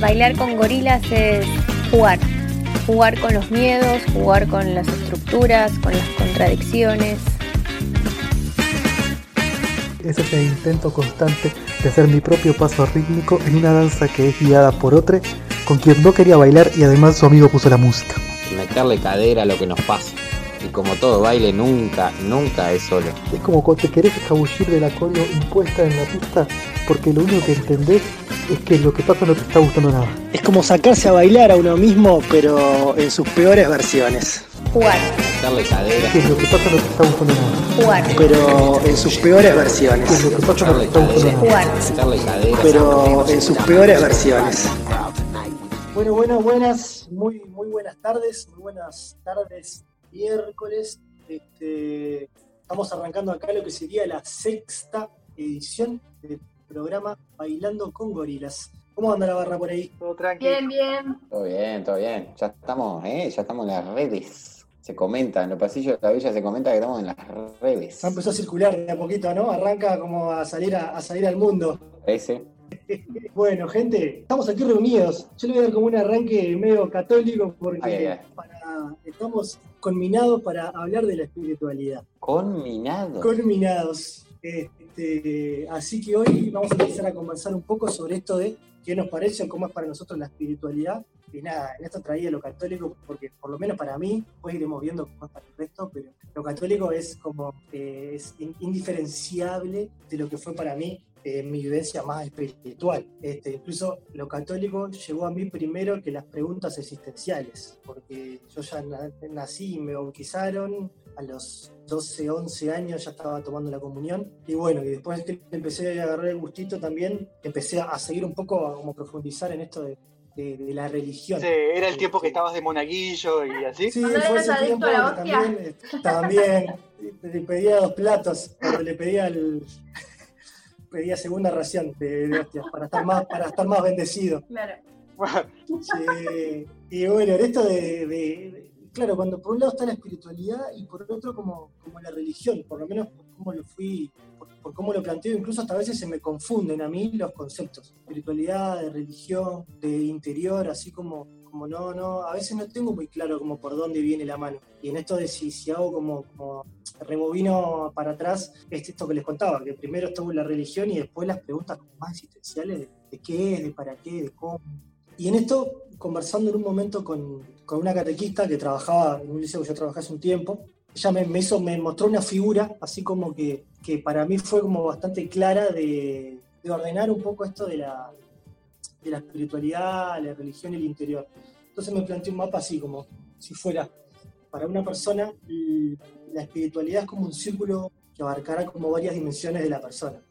Bailar con gorilas es jugar, jugar con los miedos, jugar con las estructuras, con las contradicciones. Es ese intento constante de hacer mi propio paso rítmico en una danza que es guiada por otro con quien no quería bailar y además su amigo puso la música. Meterle cadera a lo que nos pasa. Y como todo baile, nunca, nunca es solo. Es como cuando te querés escabullir de la colo impuesta en la pista porque lo único que entendés es que lo que pasa no te está gustando nada. Es como sacarse a bailar a uno mismo, pero en sus peores versiones. Jugar, Meterle cadera. Que lo que pasa no te está gustando nada. jugar, Pero en sus peores versiones. Que lo que pasa no te está gustando nada. jugar. Pero en sus peores versiones. Bueno, bueno, buenas, muy, muy buenas tardes, muy buenas tardes, miércoles. Este, estamos arrancando acá lo que sería la sexta edición del programa Bailando con Gorilas. ¿Cómo anda la barra por ahí? Todo tranquilo. Bien, bien. Todo bien, todo bien. Ya estamos, ¿eh? Ya estamos en las redes. Se comenta, en los pasillos de la villa se comenta que estamos en las redes. Ya empezó a circular de a poquito, ¿no? Arranca como a salir, a, a salir al mundo. Ese. Bueno, gente, estamos aquí reunidos. Yo le voy a dar como un arranque medio católico porque Ay, ay, ay. para- estamos conminados para hablar de la espiritualidad. Conminado. Culminados. Este, así que hoy vamos a empezar a conversar un poco sobre esto de qué nos parece o cómo es para nosotros la espiritualidad. Y nada, en esto traía lo católico, porque por lo menos para mí, después iremos viendo cómo es para el resto, pero lo católico es como, eh, es in- indiferenciable de lo que fue para mí eh, mi vivencia más espiritual. Este, incluso lo católico llegó a mí primero que las preguntas existenciales, porque yo ya na- nací y me bautizaron, a los 12, 11 años ya estaba tomando la comunión. Y bueno, y después que empecé a agarrar el gustito también, empecé a seguir un poco, a como profundizar en esto de, de- de la religión. Sí, era el tiempo que Este, estabas de monaguillo y así. Sí, fue ese tiempo que también, eh, también le pedía dos platos, cuando le pedía el pedía segunda ración de, de hostias para estar más para estar más bendecido. Claro. Sí, y bueno, en esto de, de- de- claro, cuando por un lado está la espiritualidad y por otro como, como la religión, por lo menos por cómo lo fui, por, por cómo lo planteo, incluso hasta a veces se me confunden a mí los conceptos, espiritualidad, de religión, de interior, así como, no, no, a veces no tengo muy claro como por dónde viene la mano. Y en esto de si, si hago como, como rebobino para atrás, es esto que les contaba, que primero estuvo la religión y después las preguntas más existenciales de, qué es, de para qué, de cómo. Y en esto, conversando en un momento con, con una catequista que trabajaba en un liceo que yo trabajé hace un tiempo, ella me, me me mostró una figura, así como que, que para mí fue como bastante clara de ordenar un poco esto de la, de la espiritualidad, la religión y el interior. Entonces me planteé un mapa así, como si fuera, para una persona, la espiritualidad es como un círculo que abarcará como varias dimensiones de la persona.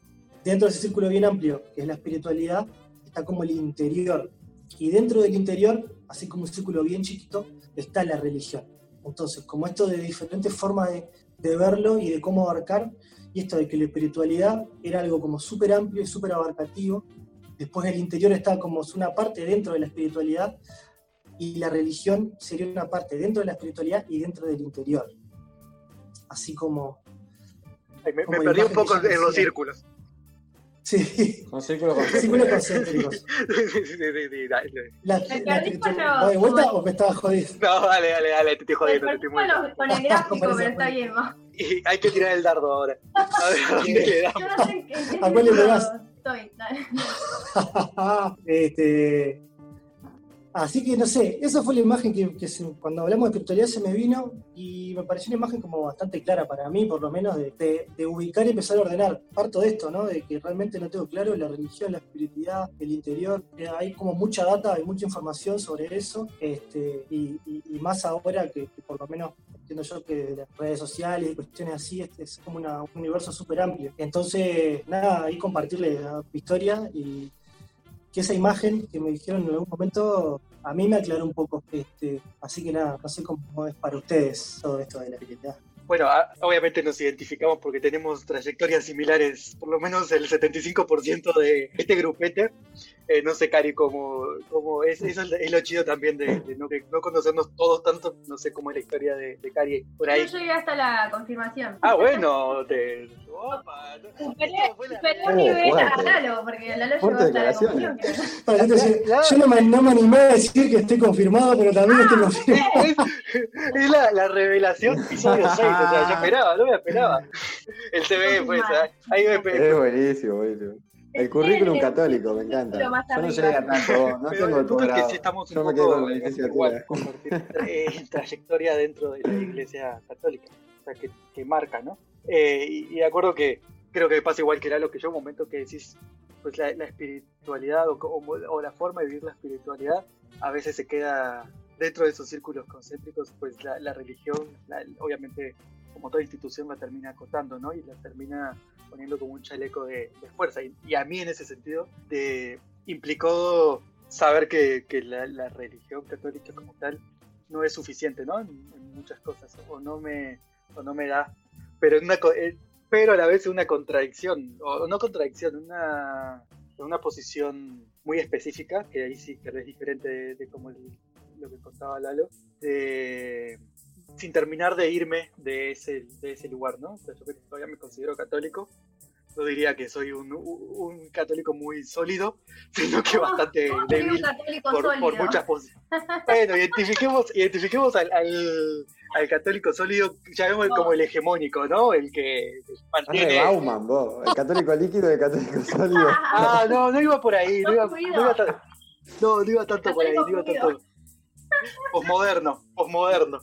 Dentro de ese círculo bien amplio, que es la espiritualidad, está como el interior. Y dentro del interior, así como un círculo bien chiquito, está la religión. Entonces, como esto de diferentes formas de, de verlo y de cómo abarcar, y esto de que la espiritualidad era algo como súper amplio y súper abarcativo, después el interior está como una parte dentro de la espiritualidad, y la religión sería una parte dentro de la espiritualidad y dentro del interior. Así como, Ay, me, perdí un poco en los círculos. sí, con círculos concéntricos. Sí, sí, sí, sí, dale. La, ¿Me la perdí con espiritualidad- lo- ¿Voy de vuelta con- o me estaba jodiendo? No, dale, dale, dale, te estoy jodiendo, te estoy con, muy lo- con el gráfico, pero está bien. Y hay que tirar el dardo ahora. A ver, ¿a dónde le damos? ¿A cuál le pegás? Este, así que no sé, esa fue la imagen que, cuando hablamos de espiritualidad se me vino y me pareció una imagen como bastante clara para mí, por lo menos, de, ubicar y empezar a ordenar. Parto de esto, ¿no? De que realmente no tengo claro la religión, la espiritualidad, el interior. Eh, hay como mucha data, hay mucha información sobre eso, este, y, y- y más ahora que por lo menos entiendo yo que las redes sociales y cuestiones así es, es como una- un universo súper amplio. Entonces, nada, ahí compartirles la historia y que esa imagen que me dijeron en algún momento a mí me aclaró un poco. Este, así que nada, no sé cómo es para ustedes todo esto de la espiritualidad. Bueno, a- obviamente nos identificamos porque tenemos trayectorias similares, por lo menos el 75% de este grupete. Eh, no sé, Cari, cómo, cómo es, eso es lo- es lo chido también de, de no, que- no conocernos todos tanto, no sé cómo es la historia de, de Cari por ahí. Yo llegué hasta la confirmación. Ah, bueno, te... Opa, Superé, un nivel a. Lalo, porque Lalo llegó hasta la. Para, yo, no me, no me animé a decir que estoy confirmado, pero también estoy confirmado. es, es la, la revelación episodio 6, o sea, yo esperaba, no me esperaba. El CV, pues, ahí me Es buenísimo, buenísimo. El currículum católico, me encanta. Yo no llegué a tanto, no Pero tengo el punto es que sí estamos Yo un poco con la igual, compartir eh, trayectoria dentro de la iglesia católica, o sea, que, que marca, ¿no? Eh, y, y de acuerdo que creo que pasa igual que era lo que yo, un momento que decís, pues la, la espiritualidad o, como- o la forma de vivir la espiritualidad a veces se queda dentro de esos círculos concéntricos, pues la, la religión, la- obviamente, como toda institución, la termina acotando, ¿no? Y la termina poniendo como un chaleco de, de fuerza. Y, y a mí, en ese sentido, de, implicó saber que, que la, la religión católica como tal no es suficiente, ¿no? En, en muchas cosas, o no me, o no me da, pero, una, eh, pero a la vez es una contradicción, o no contradicción, una, una posición muy específica, que ahí sí que es diferente de, de el- lo que contaba Lalo, de, sin terminar de irme de ese, de ese lugar, ¿no? O sea, yo que todavía me considero católico, no diría que soy un, un católico muy sólido, sino que bastante ¿Cómo soy un débil católico por, por muchas. Bueno, identifiquemos, identifiquemos al, al, al católico sólido, llamémoslo No. como el hegemónico, ¿no? El que mantiene... Bauman, vos. El católico líquido y el católico sólido. Ah, no, no iba por ahí, no iba, no iba, tan- no, no iba tanto por ahí, no iba tanto... Posmoderno, posmoderno.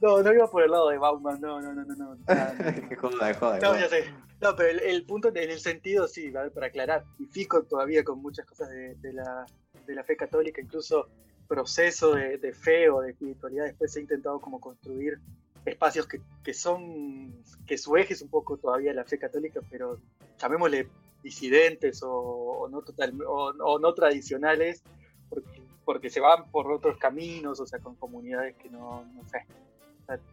No, no iba por el lado de Bauman, no, no, no, no, no. Joda, joda. No, ya sé. No, pero el, el punto en el sentido, sí, ver, para aclarar, y fico todavía con muchas cosas de, de la, de la fe católica, incluso proceso de, de fe o de espiritualidad, después he intentado como construir espacios que, que son, que su eje es un poco todavía la fe católica, pero llamémosle disidentes o, o no total, o, o no tradicionales, porque, porque se van por otros caminos, o sea, con comunidades que no, no sé,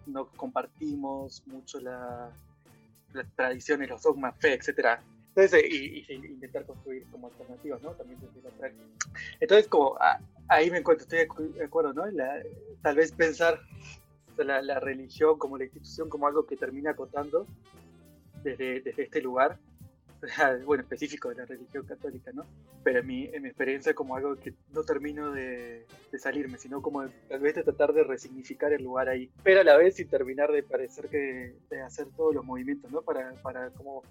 no compartimos mucho la, las tradiciones, los dogmas, fe, etcétera. Entonces, y, y intentar construir como alternativas, ¿no? También desde la práctica. Entonces, como a- ahí me encuentro, estoy de acu- de acuerdo, ¿no? La- tal vez pensar o sea, la, la religión como la institución como algo que termina acotando desde, desde este lugar, bueno, específico de la religión católica, ¿no? Pero en mi, en mi experiencia como algo que no termino de, de salirme, sino como tal vez de tratar de resignificar el lugar ahí, pero a la vez sin terminar de parecer que de hacer todos los movimientos, ¿no? Para, para como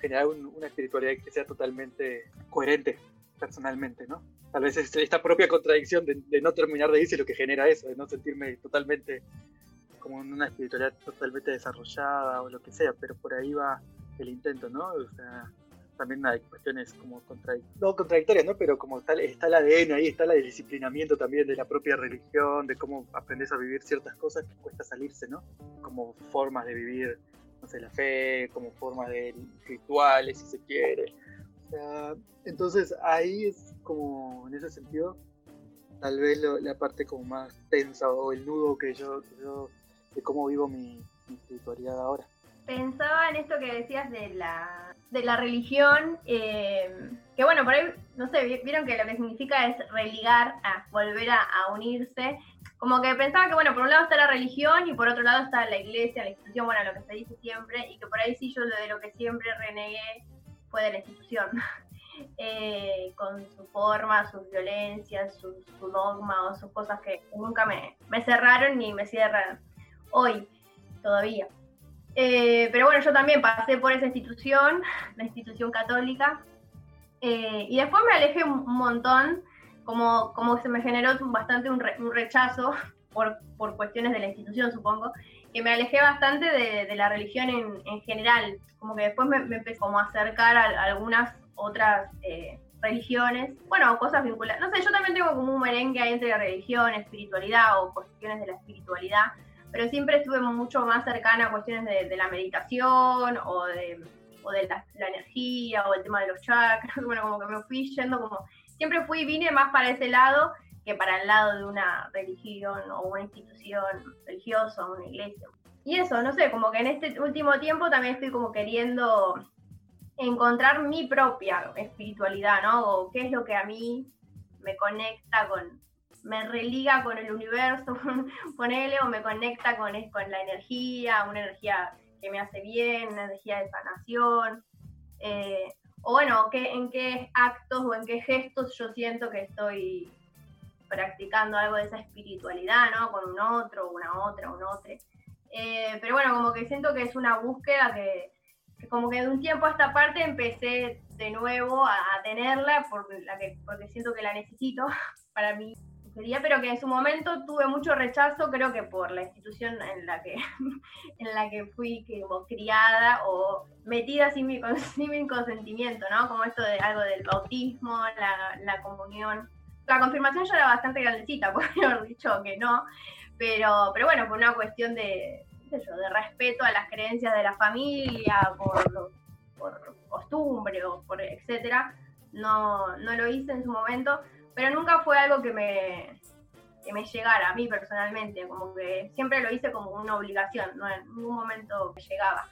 generar un- una espiritualidad que sea totalmente coherente personalmente, ¿no? Tal vez es esta propia contradicción de, de no terminar de irse lo que genera eso, de no sentirme totalmente como en una espiritualidad totalmente desarrollada o lo que sea, pero por ahí va el intento, ¿no? O sea, también hay cuestiones como contradic- no contradictorias, ¿no? Pero como tal, está el ADN ahí, está el disciplinamiento también de la propia religión, de cómo aprendes a vivir ciertas cosas que cuesta salirse, ¿no? Como formas de vivir, no sé, la fe, como formas de rituales, si se quiere. O sea, entonces ahí es como, en ese sentido, tal vez lo- la parte como más tensa o el nudo que yo, que yo de cómo vivo mi, mi espiritualidad ahora. Pensaba en esto que decías de la, de la religión, eh, que bueno, por ahí, no sé, vi- vieron que lo que significa es religar, a volver a, a unirse. Como que pensaba que, bueno, por un lado está la religión y por otro lado está la iglesia, la institución, bueno, lo que se dice siempre, y que por ahí sí yo lo de lo que siempre renegué fue de la institución. Eh, con su forma, sus violencias, su, su dogma o sus cosas que nunca me, me cerraron ni me cierran hoy todavía. Eh, pero bueno, yo también pasé por esa institución, la institución católica, eh, y después me alejé un montón, como, como se me generó bastante un, re- un rechazo por, por cuestiones de la institución, supongo, que me alejé bastante de, de la religión en, en general, como que después me, me empecé como a acercar a, a algunas otras eh, religiones, bueno, cosas vinculadas, no sé, yo también tengo como un merengue ahí entre religión, espiritualidad o cuestiones de la espiritualidad, pero siempre estuve mucho más cercana a cuestiones de, la meditación o de, la, energía o el tema de los chakras, bueno, como que me fui yendo como, siempre fui, vine más para ese lado que para el lado de una religión o una institución religiosa o una iglesia. y eso, no sé, como que en este último tiempo también estoy como queriendo encontrar mi propia espiritualidad, ¿no? O qué es lo que a mí me conecta con, me religa con el universo, con él, o me conecta con, con la energía, una energía que me hace bien, una energía de sanación. Eh, o bueno, ¿qué, en qué actos o en qué gestos yo siento que estoy practicando algo de esa espiritualidad, ¿no? Con un otro, una otra, un otro. Eh, pero bueno, como que siento que es una búsqueda que, como que de un tiempo a esta parte empecé de nuevo a, tenerla la que, porque siento que la necesito para mí pero que en su momento tuve mucho rechazo, creo que por la institución en la que, en la que fui criada o metida sin mi, sin mi consentimiento, ¿no? Como esto de algo del bautismo, la, la comunión. La confirmación ya era bastante grandecita, por haber dicho que no, pero, pero bueno, por una cuestión de, de respeto a las creencias de la familia, por, por costumbre o por etcétera, no, no lo hice en su momento pero nunca fue algo que me, que me llegara a mí personalmente, como que siempre lo hice como una obligación, no en ningún momento me llegaba.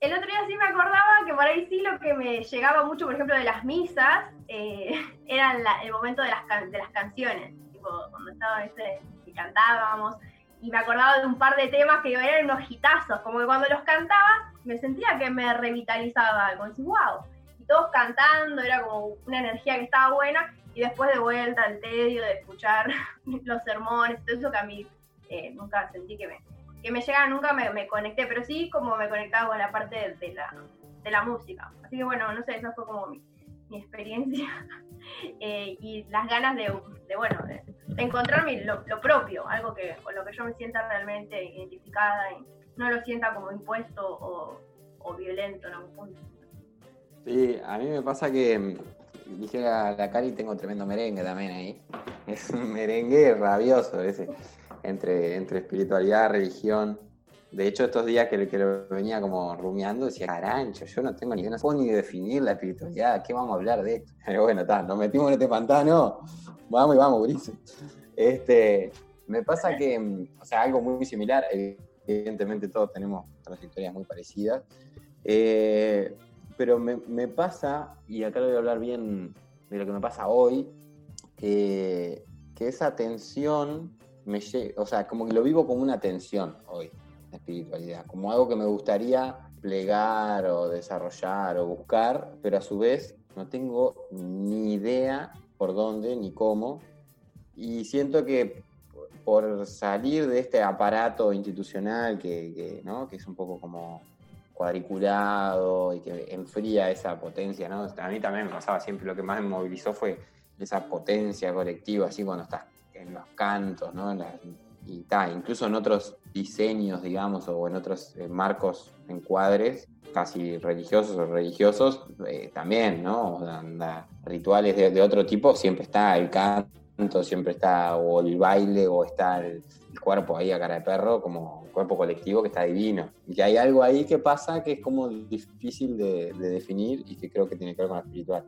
El otro día sí me acordaba que por ahí sí lo que me llegaba mucho, por ejemplo, de las misas, eh, era el momento de las, de las canciones, tipo, cuando estaba ese, y cantábamos, y me acordaba de un par de temas que eran unos hitazos, como que cuando los cantaba me sentía que me revitalizaba, como decir, wow, y todos cantando, era como una energía que estaba buena, y después de vuelta al tedio de escuchar los sermones, todo eso que a mí eh, nunca sentí que me, que me llegara, nunca me, conecté, pero sí como me conectaba con la parte de, la, de la música. Así que bueno, no sé, esa fue como mi, experiencia eh, y las ganas de, bueno, de, encontrarme lo, propio, algo que con lo que yo me sienta realmente identificada y no lo sienta como impuesto o, o violento en algún punto. Sí, a mí me pasa que dije a la Cari, tengo tremendo merengue también ahí. Es un merengue rabioso ese, entre, entre espiritualidad, religión. De hecho, estos días que, lo venía como rumiando, decía, carancho, yo no tengo ni, no puedo ni definir la espiritualidad, ¿qué vamos a hablar de esto? Pero bueno, está, nos metimos en este pantano, vamos y vamos, Ulises. Este, me pasa que, o sea, algo muy similar, evidentemente todos tenemos trayectorias muy parecidas, eh, pero me, pasa, y acá voy a hablar bien de lo que me pasa hoy, que, esa tensión me o sea, como que lo vivo como una tensión hoy, la espiritualidad, como algo que me gustaría plegar o desarrollar o buscar, pero a su vez no tengo ni idea por dónde ni cómo, y siento que por salir de este aparato institucional que, ¿no? que es un poco como cuadriculado y que enfría esa potencia, ¿no? A mí también me pasaba siempre, lo que más me movilizó fue esa potencia colectiva, así cuando estás en los cantos, ¿no? y tal, incluso en otros diseños, digamos, o en otros eh, marcos, encuadres, casi religiosos o religiosos, eh, también, ¿no? rituales de, de, otro tipo, siempre está el canto, siempre está o el baile o está el, el cuerpo ahí a cara de perro, como cuerpo colectivo que está divino. Y hay algo ahí que pasa que es como difícil de, definir y que creo que tiene que ver con lo espiritual.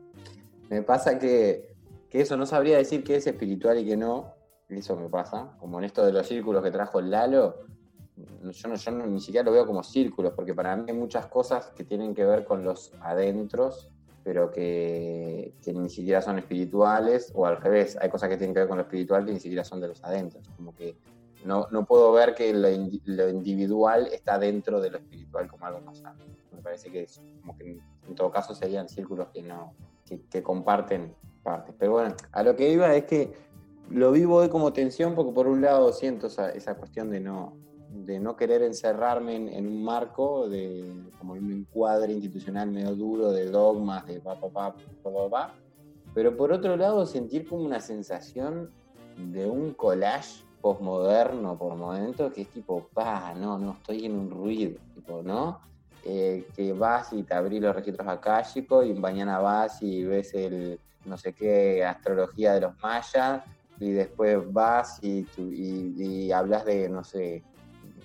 Me pasa que, que, eso no sabría decir qué es espiritual y qué no. Eso me pasa. Como en esto de los círculos que trajo Lalo, yo, no, yo ni siquiera lo veo como círculos, porque para mí hay muchas cosas que tienen que ver con los adentros pero que, que, ni siquiera son espirituales, o al revés, hay cosas que tienen que ver con lo espiritual que ni siquiera son de los adentros. Como que no, no puedo ver que lo, individual está dentro de lo espiritual como algo más sano. Me parece que es como que en, todo caso serían círculos que no, que, comparten partes. Pero bueno, a lo que iba es que lo vivo hoy como tensión porque por un lado siento esa, esa cuestión de no, de no querer encerrarme en, un marco, de como un encuadre institucional medio duro de dogmas, de pa, pa, pa, pa, pa, pa, pero por otro lado sentir como una sensación de un collage postmoderno por momentos que es tipo, pa, no, no, estoy en un ruido, tipo, ¿no? Eh, que vas y te abrís los registros akáshicos y mañana vas y ves el no sé qué astrología de los mayas y después vas y, y, hablas de, no sé,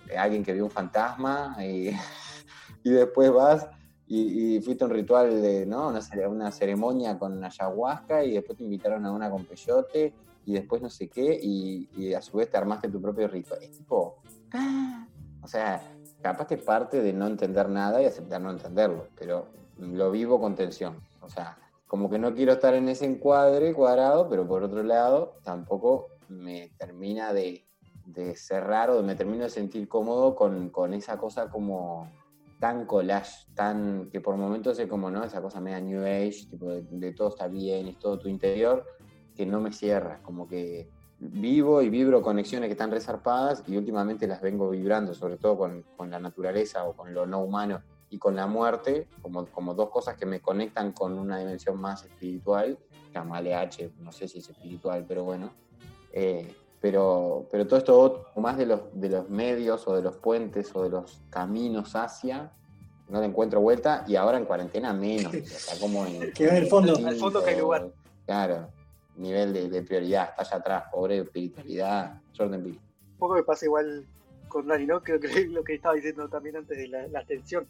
de alguien que vio un fantasma y, y después vas y, fuiste a un ritual de, ¿no? Una, una ceremonia con ayahuasca y después te invitaron a una con peyote y después no sé qué, y, a su vez te armaste tu propio rito. Es tipo, ¡ah! o sea, capaz que parte de no entender nada y aceptar no entenderlo, pero lo vivo con tensión. O sea, como que no quiero estar en ese encuadre cuadrado, pero por otro lado, tampoco me termina de, de cerrar o me termino de sentir cómodo con, con esa cosa como tan collage, tan que por momentos es como, ¿no? Esa cosa media New Age, tipo de, todo está bien, es todo tu interior, que no me cierra, como que vivo y vibro conexiones que están resarpadas y últimamente las vengo vibrando, sobre todo con, con, la naturaleza o con lo no humano y con la muerte, como, como dos cosas que me conectan con una dimensión más espiritual, llamale H, no sé si es espiritual, pero bueno. Eh, pero, pero todo esto, más de los, de los medios o de los puentes o de los caminos hacia, no le encuentro vuelta y ahora en cuarentena menos. O sea, como en, que en el fondo. Al fondo que hay lugar. Claro, nivel de, prioridad, está allá atrás, pobre espiritualidad, Jordan Bill. Un poco me pasa igual con Dani, ¿no? Creo que lo que estaba diciendo también antes de la, la atención.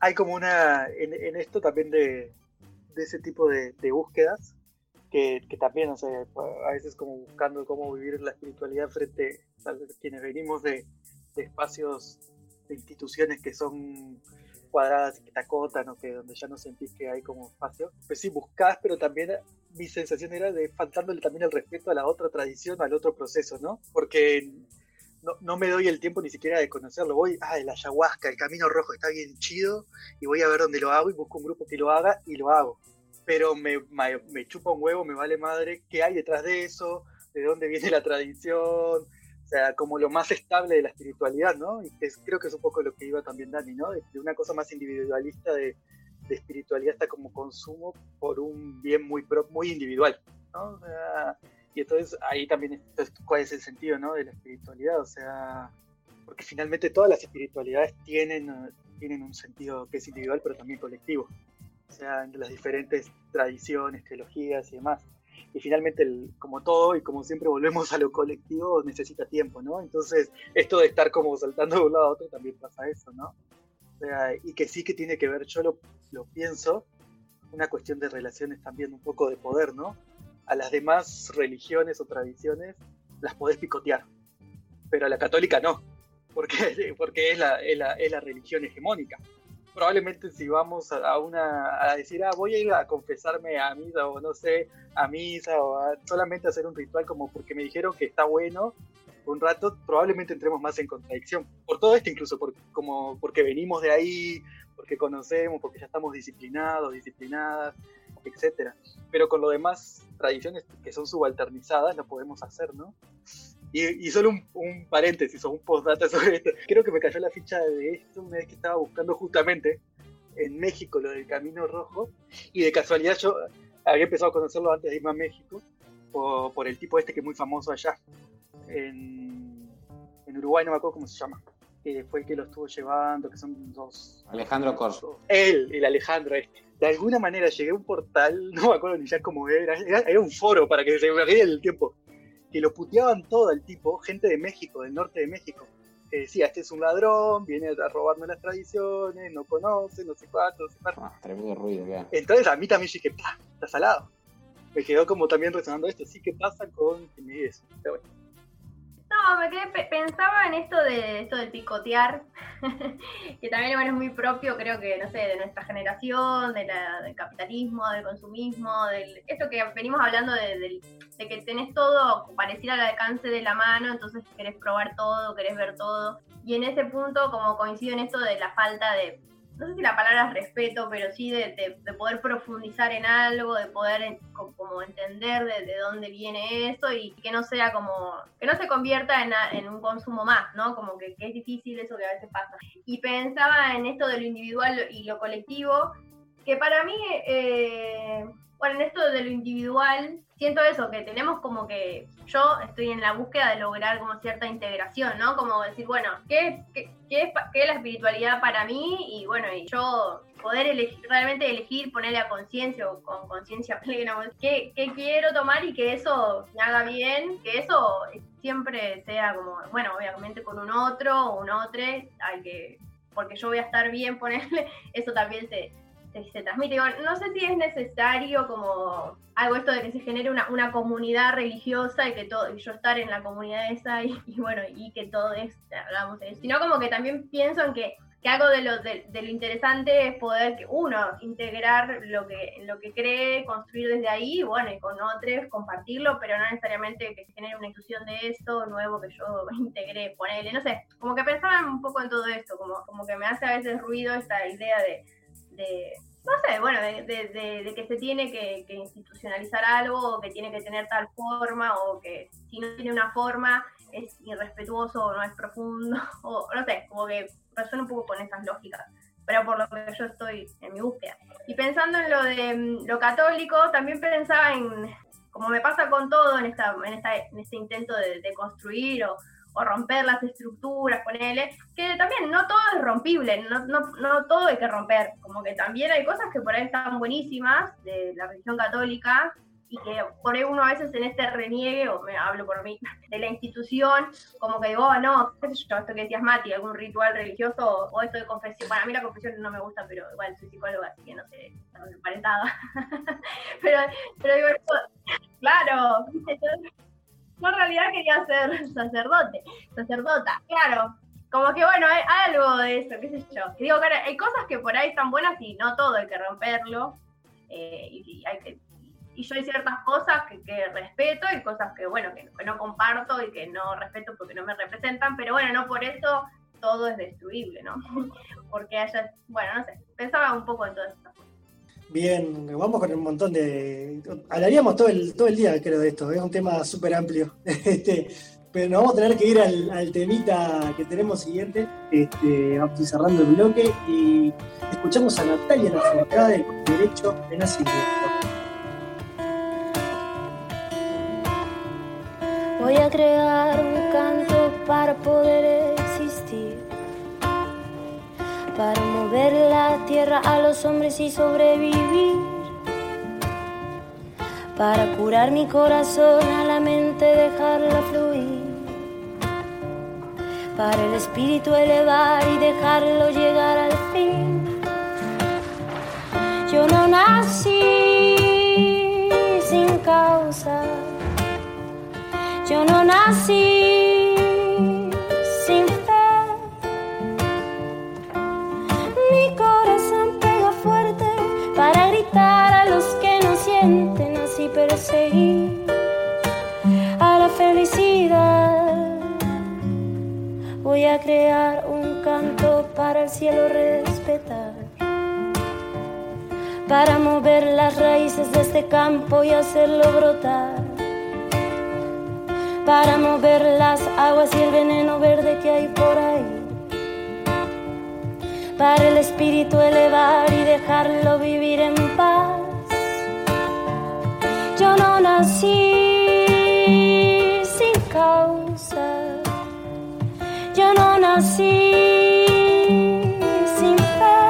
Hay como una, en, en esto también de, de ese tipo de, de búsquedas, que, también, o sea, a veces como buscando cómo vivir la espiritualidad frente a quienes venimos de, espacios, de instituciones que son cuadradas y que te acotan o que donde ya no sentís que hay como espacio, pues sí, buscás, pero también mi sensación era de faltándole también el respeto a la otra tradición, al otro proceso, ¿no? Porque no, no, me doy el tiempo ni siquiera de conocerlo. Voy, ah, el ayahuasca, el camino rojo está bien chido, y voy a ver dónde lo hago y busco un grupo que lo haga y lo hago pero me, me, chupa un huevo, me vale madre qué hay detrás de eso, de dónde viene la tradición, o sea, como lo más estable de la espiritualidad, ¿no? Y creo que es un poco lo que iba también Dani, ¿no? De, una cosa más individualista de, de, espiritualidad hasta como consumo por un bien muy, muy individual, ¿no? O sea, y entonces ahí también, ¿cuál es el sentido, ¿no? De la espiritualidad, o sea, porque finalmente todas las espiritualidades tienen, tienen un sentido que es individual, pero también colectivo o sea, entre las diferentes tradiciones, teologías y demás. Y finalmente, el, como todo y como siempre volvemos a lo colectivo, necesita tiempo, ¿no? Entonces, esto de estar como saltando de un lado a otro también pasa eso, ¿no? O sea, y que sí que tiene que ver, yo lo, lo pienso, una cuestión de relaciones también, un poco de poder, ¿no? A las demás religiones o tradiciones las podés picotear, pero a la católica no, porque, porque es, la, es, la, es la religión hegemónica probablemente si vamos a, una a decir ah voy a ir a confesarme a misa o no sé a misa o solamente hacer un ritual como porque me dijeron que está bueno un rato probablemente entremos más en contradicción por todo esto incluso por, como porque venimos de ahí porque conocemos porque ya estamos disciplinados disciplinadas etcétera. Pero con lo demás tradiciones que son subalternizadas lo podemos hacer no y, solo un, paréntesis o un postdata sobre esto. Creo que me cayó la ficha de esto una vez que estaba buscando justamente en México lo del Camino Rojo. Y de casualidad yo había empezado a conocerlo antes de irme a México por, por el tipo este que es muy famoso allá. En, en, Uruguay no me acuerdo cómo se llama. Que fue el que lo estuvo llevando, que son dos. Alejandro Corso. Él, el Alejandro este. De alguna manera llegué a un portal, no me acuerdo ni ya cómo era, era, era un foro para que se me el tiempo que lo puteaban todo el tipo, gente de México, del norte de México, que decía, este es un ladrón, viene a robarme las tradiciones, no conoce, no sé cuánto, no sé cuánto. Ah, tremendo ruido, ya. Entonces a mí también dije, ¡pah! Está salado. Me quedó como también resonando esto, sí, ¿qué pasa con eso? Pero bueno. No, me quedé, pensaba en esto de esto del picotear, que también bueno, es muy propio, creo que, no sé, de nuestra generación, de la, del capitalismo, del consumismo, del esto que venimos hablando de, de, que tenés todo pareciera al alcance de la mano, entonces querés probar todo, querés ver todo. Y en ese punto, como coincido en esto de la falta de no sé si la palabra es respeto, pero sí de, poder profundizar en algo, de poder como entender de, dónde viene eso y que no sea como, que no se convierta en, un consumo más, ¿no? Como que, es difícil eso que a veces pasa. Y pensaba en esto de lo individual y lo colectivo, que para mí, eh, bueno, en esto de lo individual, siento eso, que tenemos como que yo estoy en la búsqueda de lograr como cierta integración, ¿no? Como decir, bueno, ¿qué, qué, es, qué es la espiritualidad para mí? Y bueno, y yo poder elegir, realmente elegir, ponerle a conciencia o con conciencia plena, ¿qué, ¿qué, quiero tomar y que eso me haga bien, que eso siempre sea como, bueno, obviamente con un otro o un otro, hay que, porque yo voy a estar bien, ponerle, eso también se se, transmite. no sé si es necesario como algo esto de que se genere una, comunidad religiosa y que todo, y yo estar en la comunidad esa y, bueno, y que todo es, hagamos eso, sino como que también pienso en que que algo de lo, de, lo interesante es poder que uno integrar lo que, lo que cree, construir desde ahí, bueno, y con otros compartirlo, pero no necesariamente que se genere una inclusión de esto nuevo que yo integré, ponele, no sé, como que pensaba un poco en todo esto, como, como que me hace a veces ruido esta idea de, de no sé, bueno, de, de, que se tiene que, que, institucionalizar algo, o que tiene que tener tal forma, o que si no tiene una forma es irrespetuoso o no es profundo, o no sé, como que resuena un poco con esas lógicas, pero por lo que yo estoy en mi búsqueda. Y pensando en lo de mm, lo católico, también pensaba en, como me pasa con todo en, esta, en, esta, en este intento de, construir o, o, romper las estructuras, ponele, que también no todo es rompible, no, no, no todo hay que romper, que también hay cosas que por ahí están buenísimas de la religión católica, y que por ahí uno a veces en este reniegue, o me hablo por mí, de la institución, como que digo, oh, no, sé yo, esto que decías Mati, algún ritual religioso o, esto de confesión. Bueno, a mí la confesión no me gusta, pero igual soy psicóloga, así que no sé, emparentada. pero, pero digo, claro, yo en realidad quería ser sacerdote, sacerdota, claro. Como que bueno, hay, algo de eso, qué sé yo. digo, que hay cosas que por ahí están buenas y no todo hay que romperlo. Eh, y hay que y yo hay ciertas cosas que, respeto y cosas que, bueno, que, no comparto y que no respeto porque no me representan, pero bueno, no por eso todo es destruible, ¿no? porque haya, bueno, no sé, pensaba un poco en estas cosas. Bien, vamos con un montón de... Hablaríamos todo el, todo el día, creo, de esto, es un tema súper amplio. Este, pero nos vamos a tener que ir al, temita que tenemos siguiente. Este, cerrando el bloque y escuchamos a Natalia Lafourcade con Derecho de Nacimiento. Voy a crear un canto para poder existir, para mover la tierra a los hombres y sobrevivir, para curar mi corazón a la mente, dejarla fluir, para el espíritu elevar y dejarlo llegar al fin. Yo no nací sin causa yo no nací Crear un canto para el cielo respetar. Para mover las raíces de este campo y hacerlo brotar para mover las aguas y el veneno verde que hay por ahí. Para el espíritu elevar y dejarlo vivir en paz. Yo no nací Nací sin fe.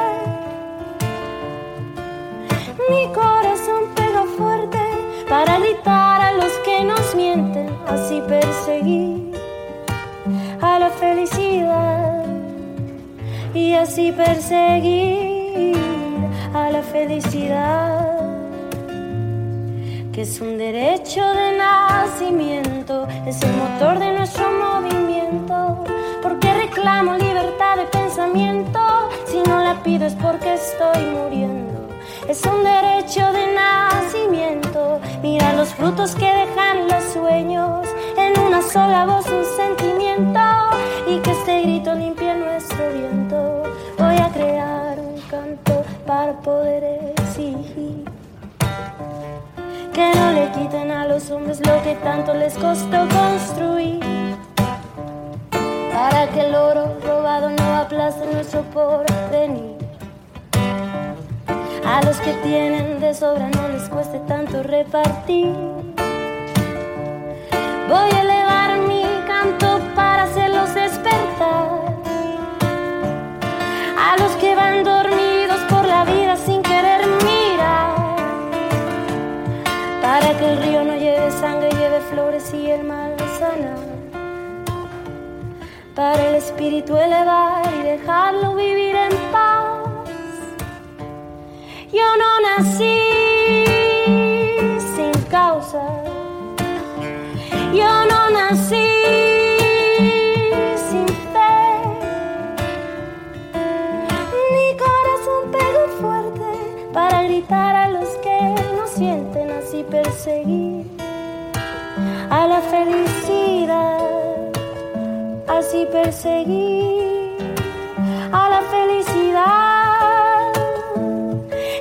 Mi corazón pega fuerte para gritar a los que nos mienten así perseguir a la felicidad y así perseguir a la felicidad que es un derecho de nacimiento, es el motor de nuestro movimiento, porque reclamo libertad de pensamiento, si no la pido es porque estoy muriendo es un derecho de nacimiento. Mira los frutos que dejan los sueños, en una sola voz un sentimiento y que este grito limpie nuestro viento. Voy a crear un canto para poder exigir que no le quiten a los hombres lo que tanto les costó construir. Para que el oro robado no aplaste nuestro porvenir a los que tienen de sobra no les cueste tanto repartir. Voy a elevar perseguir a la felicidad,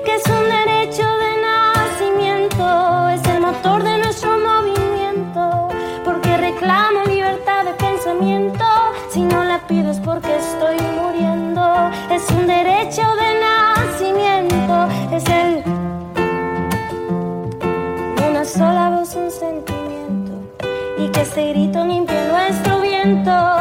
que es un derecho de nacimiento, es el motor de nuestro movimiento, porque reclamo libertad de pensamiento, si no la pido es porque estoy muriendo, es un derecho de nacimiento, es el una sola voz, un sentimiento, y que ese grito limpie nuestro viento.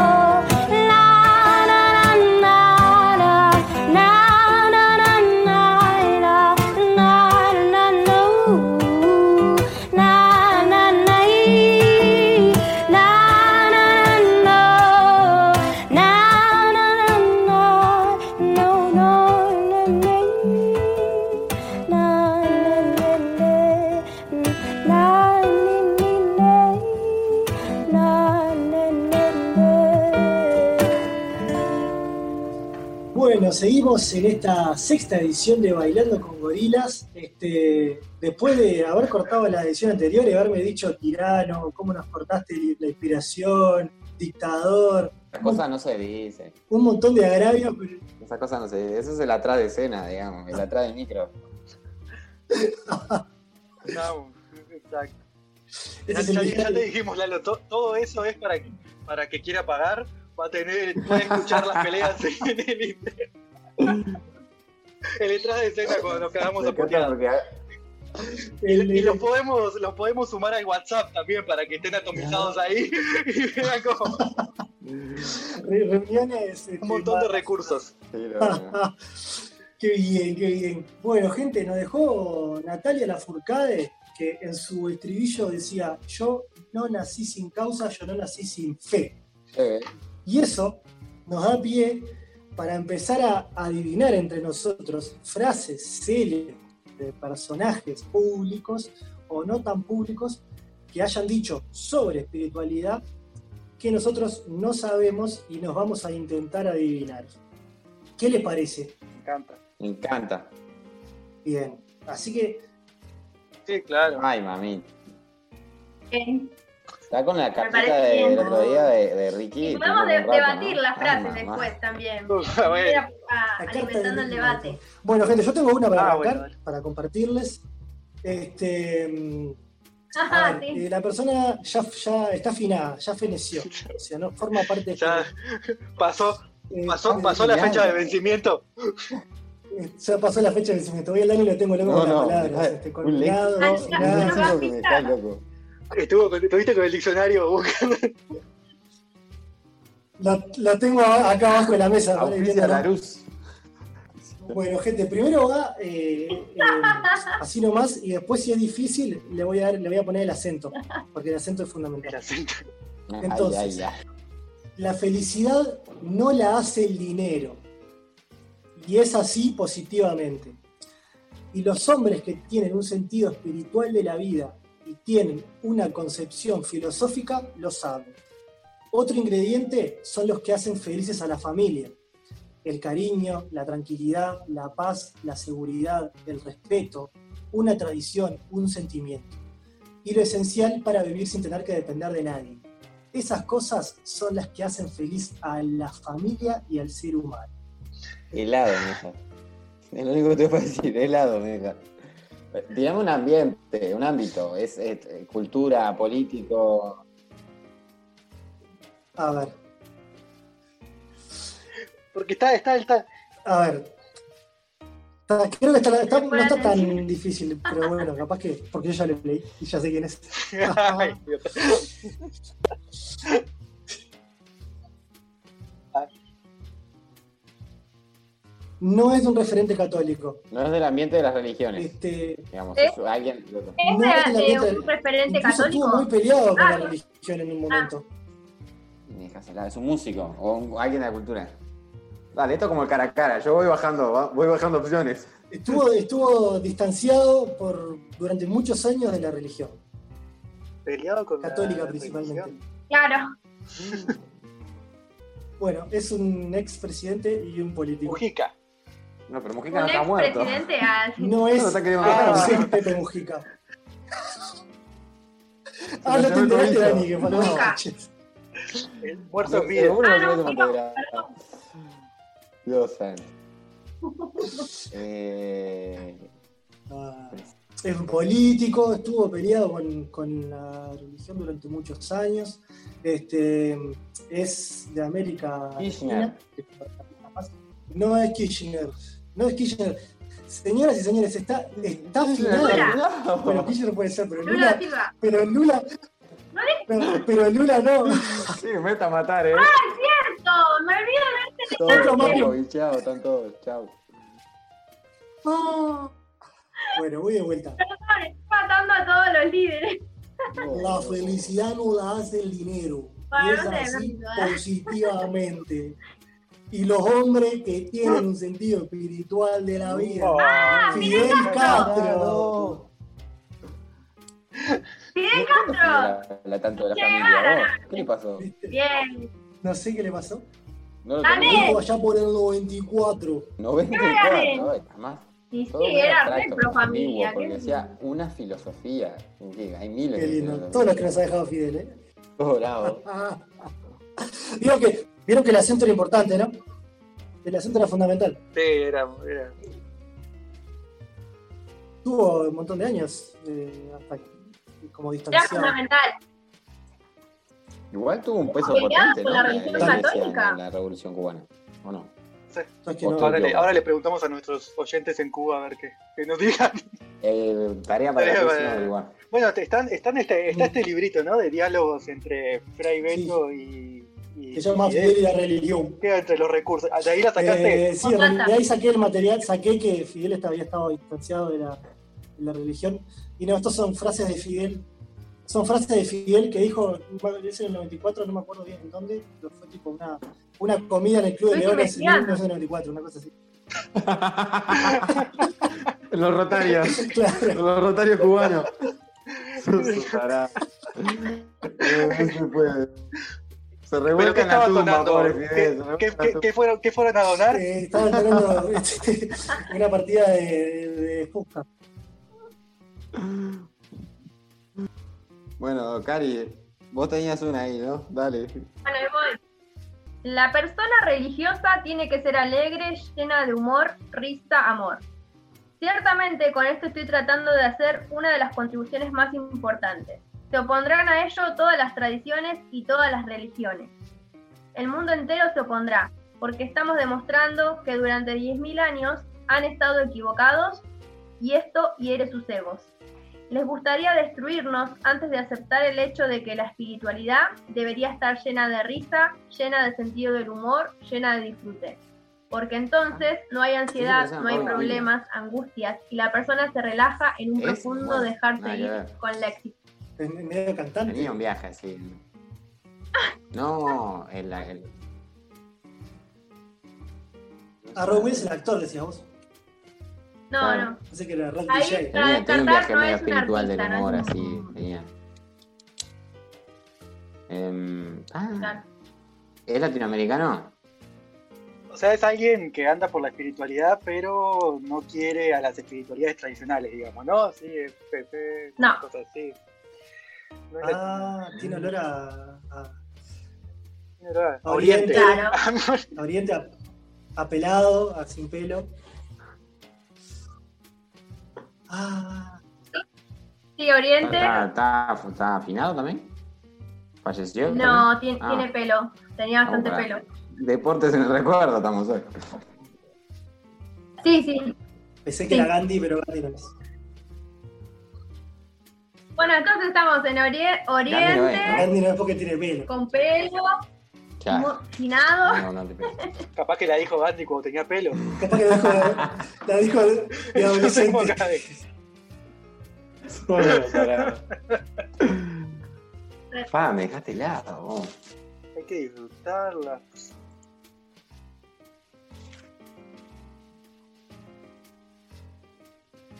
En esta sexta edición de Bailando con Gorilas. Este, después de haber cortado la edición anterior y haberme dicho tirano, cómo nos cortaste la inspiración, dictador, Esa cosa no se dice. un montón de agravios, pero Esa cosa no se dice. Eso es el atrás de escena, digamos, el atrás del micro. No, exacto. Ya, ya- te dijimos, Lalo, to- todo eso es para que, para que quiera pagar, va a tener, puede escuchar las peleas en el internet. El detrás de escena cuando nos quedamos Me a encanta putear. porque Y, y los podemos, los podemos sumar al WhatsApp también para que estén atomizados ahí y vean como re- reuniones. este, un montón de recursos. Lo- qué bien, qué bien. Bueno, gente, nos dejó Natalia Lafourcade, que en su estribillo decía, yo no nací sin causa, yo no nací sin fe. Eh, Y eso nos da pie para empezar a adivinar entre nosotros frases célebres de personajes públicos o no tan públicos que hayan dicho sobre espiritualidad que nosotros no sabemos y nos vamos a intentar adivinar. ¿Qué les parece? Me encanta. Me encanta. Bien. Así que, Sí, claro. Ay, mami. Bien. Está con la bien. del otro día de, de Ricky. Y podemos de- rato, debatir ¿no? las Ay, frases después también. A ver. Ir a- a- La carta alimentando el del debate. bueno, gente, yo tengo una para Ah, arrancar, bueno, dale. para compartirles. Este, mm, a Ajá, ver, sí. eh, la persona ya, ya está afinada, ya feneció. O sea, no forma parte de Ya pasó, Eh, pasó, ah, pasó la fecha de vencimiento. Ya pasó la fecha de vencimiento. Voy al Dani y lo tengo loco No, con no, las palabras. ah, Este, con un lado. Un nada. Estuvo, con- estuviste con el diccionario buscando. Lo, lo tengo acá abajo de la mesa. ¿vale? Auspicia la luz. Bueno, gente, primero va eh, eh, así nomás y después si es difícil le voy a dar, le voy a poner el acento, porque el acento es El fundamental. acento. Ay, Entonces. ay, ay. La felicidad no la hace el dinero. Y es así positivamente. Y los hombres que tienen un sentido espiritual de la vida y tienen una concepción filosófica lo saben. Otro ingrediente son los que hacen felices a la familia. El cariño, la tranquilidad, la paz, la seguridad, el respeto, una tradición, un sentimiento. Y lo esencial para vivir sin tener que depender de nadie. Esas cosas son las que hacen feliz a la familia y al ser humano. Helado, mija. Es lo único que te puedo decir, helado, mija. Digamos un ambiente, un ámbito, es, es, eh, cultura, político. A ver, Porque está, está, está. a ver. Está- creo que está- está- no está tan difícil, pero bueno, capaz que, porque yo ya lo leí y ya sé quién es. No es un referente católico. No es del ambiente de las religiones. Este, Digamos, ¿Eh? es alguien. ¿Es No, de, es de un referente incluso estuvo católico? muy peleado con Ah, la religión en un momento. Helado, Es un músico o un- alguien de la cultura. Dale, esto es como el cara a cara. Yo voy bajando, voy bajando opciones. estuvo, estuvo distanciado por, durante muchos años de la religión. Peleado con la Católica principalmente. religión. Claro. Bueno, es un expresidente y un político. Mujica. No, pero Mujica no está muerto. al No es No, está queriendo ah, matar. sí, Pepe Mujica. Ah, no te enteraste. Dani, que faltaba. Nunca. El muerto en vida. Seguro Ah, que no, meterá. Dios santo. Eh, Ah, es un político, estuvo peleado con, con la religión durante muchos años. Este, es de América Kirchner. No es Kirchner. No es Kirchner. Señoras y señores, está, está afinado. Lula. Bueno, Kirchner puede ser, pero Lula Lula, Silva. pero Lula, pero, pero Lula no. Sí, me meta a matar, eh. Cierto, me olvido de este y chao, están todos, chao. Ah. Bueno, voy de vuelta. perdón, estoy matando a todos los líderes. La felicidad no la hace el dinero. Bueno, es no sé, así no positivamente. Y los hombres que tienen un sentido espiritual de la vida. Ah, Fidel Castro. Fidel ¿Cómo Castro. la, la tanto de. ¿Qué le pasó? Bien. No sé qué le pasó. No lo tengo. Allá por el 94. 94, ay, jamás. Y sí, era re pro familia. Porque qué decía una filosofía. ¿Qué? Hay miles Qué de. Todos los que nos ha dejado Fidel, ¿eh? Ah. Vieron que, vieron que el acento era importante, ¿no? El acento era fundamental. Sí, era, era- Tuvo un montón de años eh, hasta como Era distanciado. fundamental. Igual tuvo un peso Peleado potente, la La, religión en la revolución cubana. ¿O no? ¿Sabes que no? Otro- ahora, le, ahora le preguntamos a nuestros oyentes en Cuba a ver qué, que nos digan. Eh, tarea para la Tarea próxima para- averiguar. Bueno, te- están, están este, está este librito, ¿no? De diálogos entre Fray Beto y, y Se llama Fidel. Y la religión. Queda entre los recursos. Ah, De ahí la sacaste. Eh, sí, realidad ahí saqué el material, saqué que Fidel estaba- había estado distanciado de la, de la religión. Y no, estos son frases de Fidel. Son frases de Fidel que dijo, bueno, es en el 94, no me acuerdo bien en dónde, pero fue tipo una, una comida en el Club de Leones en investigando. 1994, una cosa así. Los rotarios. Claro. Los rotarios cubanos. Eh, no se puede. Se ¿Pero revuelca qué en la estaba tumba, sonando? pobre ¿Qué, Fidel. qué- qué- qué fueron, ¿Qué fueron a donar? Eh, estaban teniendo este, una partida de, de. Bueno, Cari, vos tenías una ahí, ¿no? Dale. Bueno, voy. La persona religiosa tiene que ser alegre, llena de humor, risa, amor. Ciertamente con esto estoy tratando de hacer una de las contribuciones más importantes. Se opondrán a ello todas las tradiciones y todas las religiones. El mundo entero se opondrá, porque estamos demostrando que durante 10.000 años han estado equivocados y esto hiere sus egos. Les gustaría destruirnos antes de aceptar el hecho de que la espiritualidad debería estar llena de risa, llena de sentido del humor, llena de disfrute. Porque entonces no hay ansiedad, no hay problemas, angustias y la persona se relaja en un ¿Es? profundo Bueno, dejarse ir con la existencia. En, en medio cantante. Tenía un viaje así. No, el, el... Ah, Rob Willis, el actor, decías vos. No, Claro. no. Pensé que era Ahí DJ. está. tenía, tenía un viaje no medio es un espiritual del artista, ¿no? humor así. Tenía. Em, ah. ¿Es latinoamericano? O sea, es alguien que anda por la espiritualidad, pero no quiere a las espiritualidades tradicionales, digamos, ¿no? Sí, es Pepe, No. cosas así. No Ah, tiene olor a, a, latino, era a Oriente. Claro. a Oriente, a, a pelado, a sin pelo. Ah, Sí, Oriente. ¿Está, está, está afinado también? ¿Falleció? No, tiene, Ah. tiene pelo. Tenía bastante Vamos, pelo. Deportes en el recuerdo estamos hoy. Sí, sí. pensé que Sí. era Gandhi, pero Gandhi no es. Bueno, entonces estamos en no Oriente, es, ¿no? Gandhi no es porque tiene pelo. con pelo, finado. No, no. Capaz que la dijo Gandhi cuando tenía pelo. Capaz que la dijo, la dijo de, adolescente. Pa, me dejaste helado. vos. Hay que disfrutarla.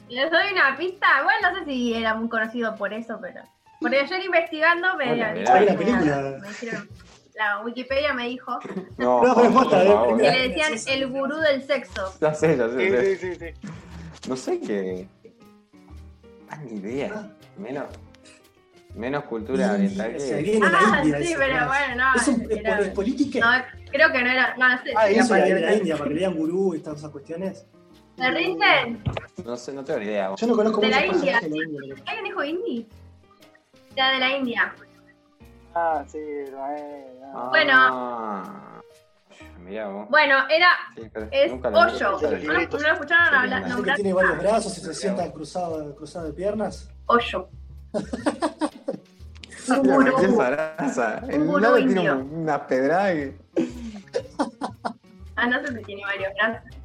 Les doy una pista. Bueno, no sé si era muy conocido por eso, pero. Porque ayer investigando me, Bueno, me- me- película. me dijeron- la Wikipedia me dijo No, No, posta, por eh, favor. que le decían el gurú del sexo. Ya sé, ya sé. Sí, ya sé. sí, sí, sí. No sé qué. Ah, ni idea. Menos, menos cultura oriental se que. la Ah, India. sí, pero ¿no? bueno, no. Es, un, era- es política. no, creo que no era. No, no sé. Ah, eso era de la India, para que le digan gurú y todas esas cuestiones. ¿Se rinden? No sé, no tengo ni idea. Yo no conozco De la India. de la India. ¿Alguien dijo indie? Era de la India. Ah, sí, no es. ah. Bueno. Ah, mirá vos. Bueno, era. Sí, Es hoyo. lo- ¿No, no lo escucharon hablar? que nombrar? tiene varios brazos y se sienta cruzado, cruzado de piernas. Hoyo. Un gurú. Un El gurú lado tiene indio. un- una pedrada que. Ah, no sé si tiene varios brazos.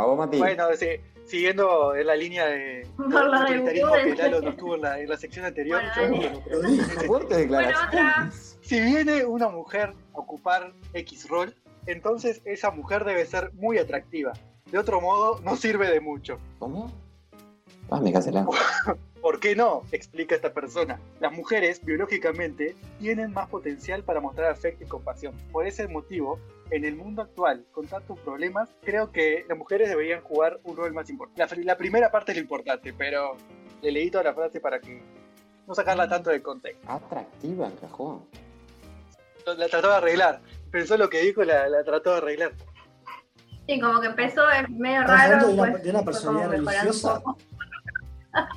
A vos, Mati. Bueno, sí, siguiendo en la línea de Por la de autoritarismo que Lalo no estuvo en la, en la sección anterior. Bueno, yo dale. no lo creo. Lo dijo. Fuerte Bueno, declaración. otra. Si viene una mujer a ocupar X rol, entonces esa mujer debe ser muy atractiva. De otro modo, no sirve de mucho. ¿Cómo? Ah, me casé la. ¿Por qué no? Explica esta persona. Las mujeres, biológicamente, tienen más potencial para mostrar afecto y compasión. Por ese motivo, en el mundo actual, con tantos problemas, creo que las mujeres deberían jugar un rol más importante. La, primera parte es lo importante, pero le leí toda la frase para que no sacarla tanto de contexto. Atractiva encajó. La trató de arreglar. Pensó lo que dijo, la, la trató de arreglar. Sí, como que empezó es medio ¿Estás raro. de una, pues, de una personalidad mejorando un religiosa?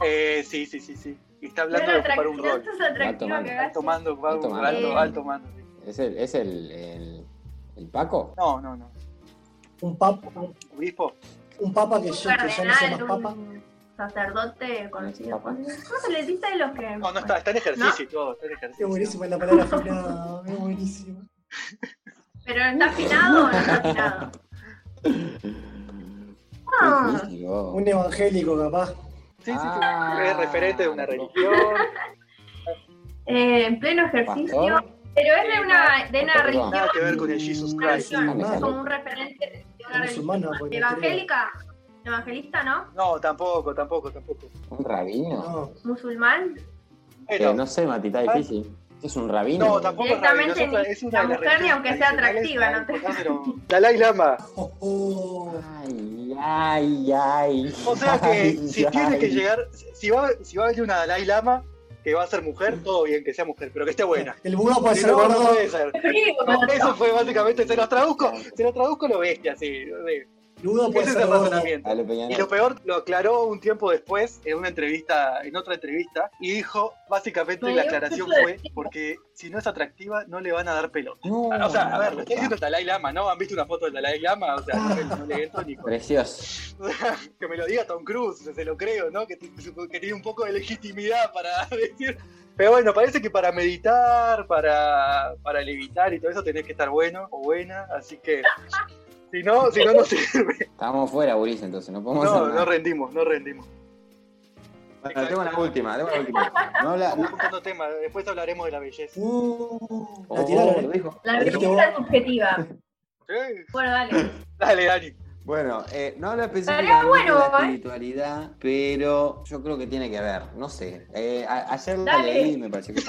Eh, sí, sí, sí, sí. Y está hablando Pero de ocupar un rol. esto es atractivo mando. que hagas. Alto mando, va Alto un mando. alto, alto mando. sí. ¿Es el, es el, el, el Paco? No, no, no. Un papa, un, Obispo. un papa que, ya- que ya no sea más cardenal, papa. un sacerdote conocido. ¿Cómo se le dice de los que.? No, no está, está en ejercicio y todo, está en Qué ejercicio. buenísima la palabra afinada, es buenísima. ¿Pero está afinado o no está afinado? Ah. Un evangélico capaz. Sí, sí, sí. Ah. Es referente de una religión. Eh, en pleno ejercicio. Pastor. Pero es de una, de una religión. Nada que ver con el Jesus Christ. es como un referente de una religión. Evangélica, evangelista, ¿no? No, tampoco, tampoco, tampoco. ¿Un rabino? No, Musulmán. Eh, no sé, Mati, está difícil. ¿Es un rabino? no, tampoco es rabino, Directamente es otra- es una la de las mujer, ni aunque sea atractiva, no te- Dalai Lama. Oh, oh. Ay, ay, ay. O sea que ay, si ay. tiene que llegar, si va, si va a venir una Dalai Lama que va a ser mujer, todo bien, que sea mujer, pero que esté buena. El Buda puede ser no gordo. puede ser. No, eso fue básicamente, se los traduzco, se los traduzco lo bestia, sí. sí. Puede Ese es ser el razonamiento. Y lo peor, lo aclaró un tiempo después, en una entrevista, en otra entrevista, y dijo, básicamente Me la aclaración fue, porque si no es atractiva, no le van a dar pelota. No, O sea, a ver, lo está diciendo el Dalai Lama, ¿no? ¿Han visto una foto del Dalai Lama? O sea, no, le- no le entro ni con... Precioso. que me lo diga Tom Cruise, se lo creo, ¿no? Que, que tiene un poco de legitimidad para decir... Pero bueno, parece que para meditar, para, para levitar y todo eso tenés que estar bueno o buena, así que... Si no, si no, no sirve. Estábamos fuera, Ulises, entonces no podemos No, hacer no nada. rendimos, no rendimos. Bueno, tengo una última, tengo una última. No habla. Estamos No, buscando temas, después hablaremos de la belleza. Uh, la Oh, tiraron. La dijiste belleza es subjetiva. Sí. Bueno, dale. Dale, Dani. Bueno, eh, no habla específicamente bueno, de la ¿eh? espiritualidad, pero yo creo que tiene que ver, no sé. Eh, a- ayer la leí y me pareció que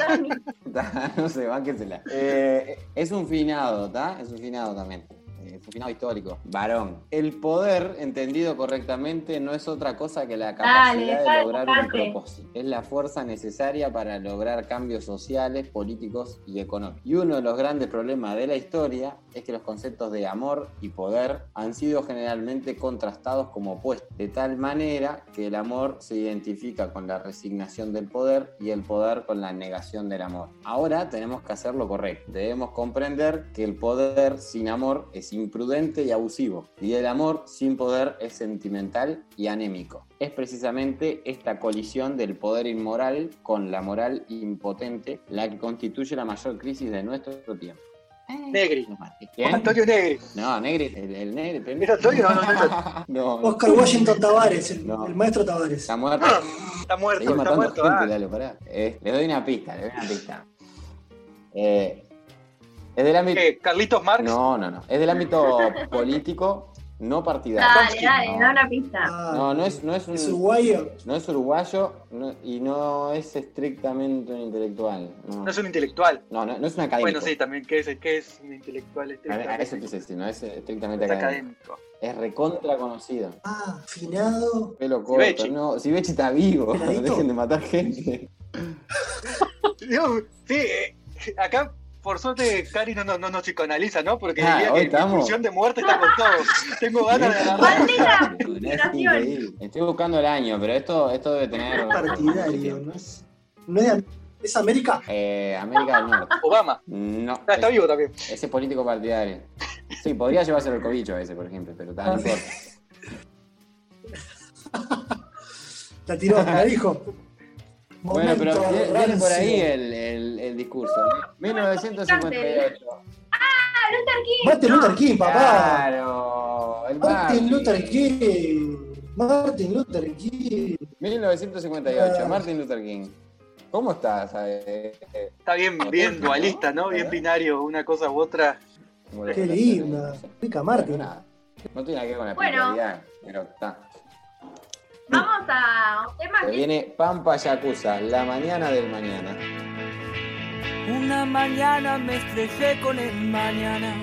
no sé, bánquensela. Eh, es un finado, ¿está? Es un finado también. Eh, Es un finado histórico. Varón. El poder, entendido correctamente, no es otra cosa que la capacidad Dale, de lograr un propósito. Es la fuerza necesaria para lograr cambios sociales, políticos y económicos. Y uno de los grandes problemas de la historia es que los conceptos de amor y poder han sido generalmente contrastados como opuestos, de tal manera que el amor se identifica con la resignación del poder y el poder con la negación del amor. Ahora tenemos que hacer lo correcto. Debemos comprender que el poder sin amor es imprudente y abusivo, y el amor sin poder es sentimental y anémico. Es precisamente esta colisión del poder inmoral con la moral impotente la que constituye la mayor crisis de nuestro tiempo. Negri. ¿Quién? Antonio Negri. No, Negri, el, el Negri. ¿Es Antonio? No, no, no. Oscar Washington Tavares, el, No. el maestro Tavares. está muerto. Está muerto, Seguís está muerto. gente, ah. Pará. Eh, le doy una pista, le doy una pista. Eh, es del ámbito. ¿Qué? ¿Carlitos Marx? No, no, no. Es del ámbito político no partidario. Dale, dale, da una pista. Ah, No, no es, no es un, ¿Es uruguayo? no es uruguayo no- y no es estrictamente un intelectual. No, No es un intelectual. no, no, no es un académico. Bueno, sí, también, ¿qué es, qué es un intelectual? A, a estrictamente? eso quise decir, no es estrictamente Es académico. académico. Es recontra conocido. Ah, finado. Pelo corto, Sivechi. no, Sivechi está vivo, dejen de matar gente. Digo, sí, eh, acá por suerte Cari no, no, no nos psicoanaliza, ¿no? Porque Ah, diría que mi estamos. pulsión de muerte está con todo. Tengo ganas de agarrar. Estoy buscando el año, pero esto, esto debe tener. Partidario, ¿no es? ¿No es, de- es América? Eh, América del Norte. Obama. No. Ah, está es- vivo también. Ese político partidario. Sí, podría llevarse el cobicho a ese, por ejemplo, pero tal, no importa. La tiró, la dijo. Bueno, pero viene por ahí el, el, el discurso. 1958. Luther King. Martin Luther King, papá. Claro, el Martin. Luther King. Martin Luther King. 1958, Ah. Martin Luther King. ¿Cómo estás? Eh, eh, Está bien, bien dualista, ¿no? Bien binario, una cosa u otra. Qué linda. Rica Martin. Nada, No tiene nada que ver con la Bueno. pero está. Vamos a un tema Se que viene Pampa Yakuza, la mañana del mañana. Una mañana me estrellé con el mañana,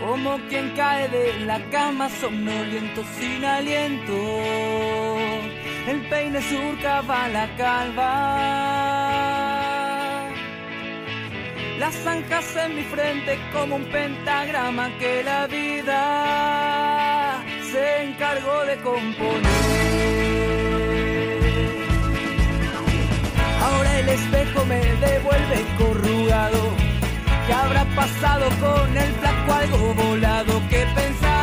como quien cae de la cama somnoliento sin aliento. El peine surcaba la calva. Las zanjas en mi frente como un pentagrama que la vida se encargó de componer. Ahora el espejo me devuelve corrugado. ¿Qué habrá pasado con el flaco algo volado que pensaba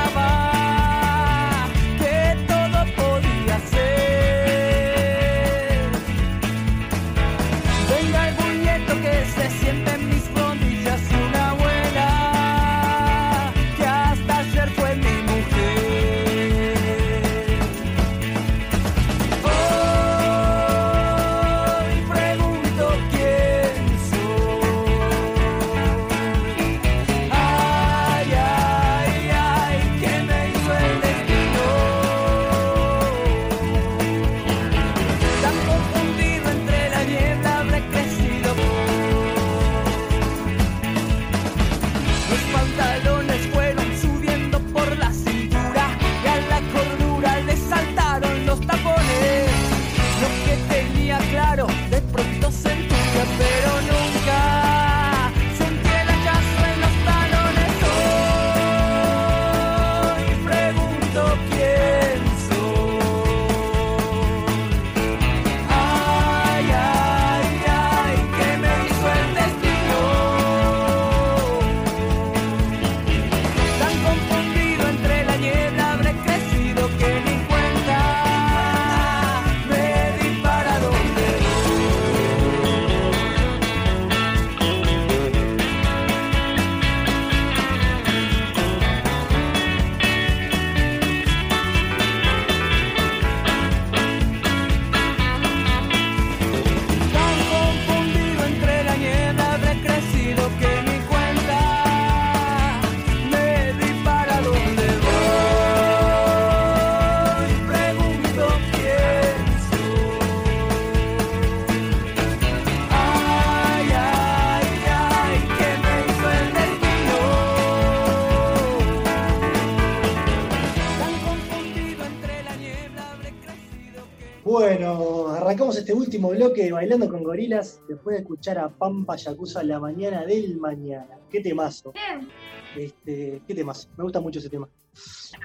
bloque de Bailando con Gorilas después de escuchar a Pampa Yakuza la mañana del mañana. Qué temazo. Este, qué temazo. Me gusta mucho ese tema.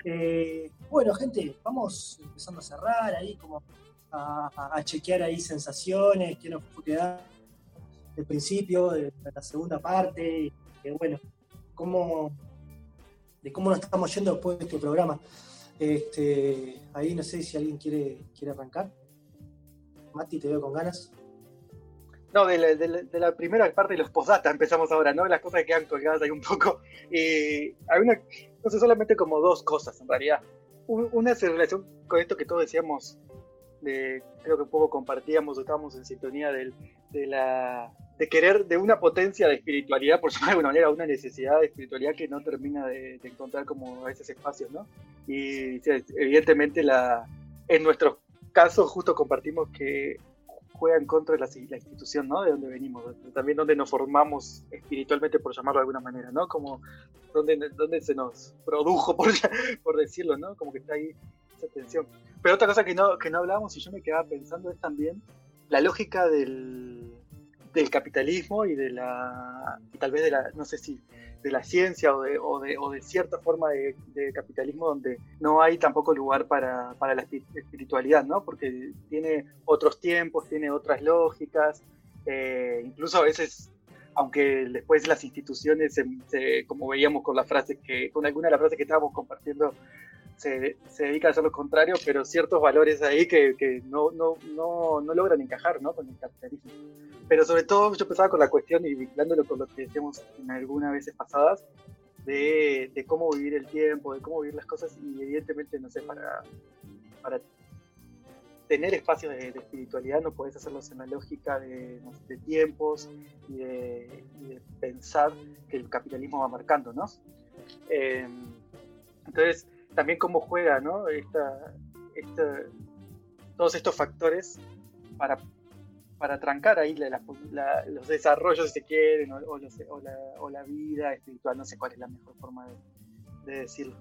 Eh, bueno, gente, vamos empezando a cerrar ahí, como a, chequear ahí sensaciones, qué nos fue quedando del principio, de la segunda parte, que bueno, cómo, de cómo nos estamos yendo después de este programa. Este, ahí no sé si alguien quiere, quiere arrancar. Mati, te veo con ganas. No, de la, de la- de la primera parte de los postdata empezamos ahora, ¿no? Las cosas que quedan colgadas ahí un poco. Y hay una, no sé, solamente como dos cosas en realidad. Un- Una es en relación con esto que todos decíamos, de, creo que un poco compartíamos, estábamos en sintonía del- de, la, de querer, de una potencia de espiritualidad, por llamarlo de alguna manera, una necesidad de espiritualidad que no termina de, de encontrar como a veces espacios, ¿no? Y evidentemente la, en nuestros casos justo compartimos que juega en contra de la, institución, ¿no? De donde venimos, también donde nos formamos espiritualmente, por llamarlo de alguna manera, ¿no? Como donde, donde se nos produjo, por, por decirlo, ¿no? Como que está ahí esa tensión. Pero otra cosa que no, que no hablamos y yo me quedaba pensando es también la lógica del, del capitalismo y de la, tal vez de la, no sé si de la ciencia o de, o de, o de cierta forma de, capitalismo donde no hay tampoco lugar para, para, la espiritualidad, ¿no? Porque tiene otros tiempos, tiene otras lógicas, eh, incluso a veces, aunque después las instituciones, se, como veíamos con las frases que, con alguna de las frases que estábamos compartiendo, se, se dedica a hacer lo contrario, pero ciertos valores ahí que, que no, no, no, no, logran encajar ¿no? con el capitalismo. Pero sobre todo yo pensaba con la cuestión y vinculándolo con lo que decíamos en algunas veces pasadas, de, de, cómo vivir el tiempo, de cómo vivir las cosas y evidentemente, no sé, para, para tener espacios de, de, espiritualidad no podés hacerlos en la lógica de, de tiempos y de, y pensar que el capitalismo va marcando, ¿no? Eh, entonces, también cómo juega, ¿no? Esta, esta, todos estos factores para, para trancar ahí la, la, los desarrollos, si se quieren, o, la, la, vida espiritual, no sé cuál es la mejor forma de, de, decirlo.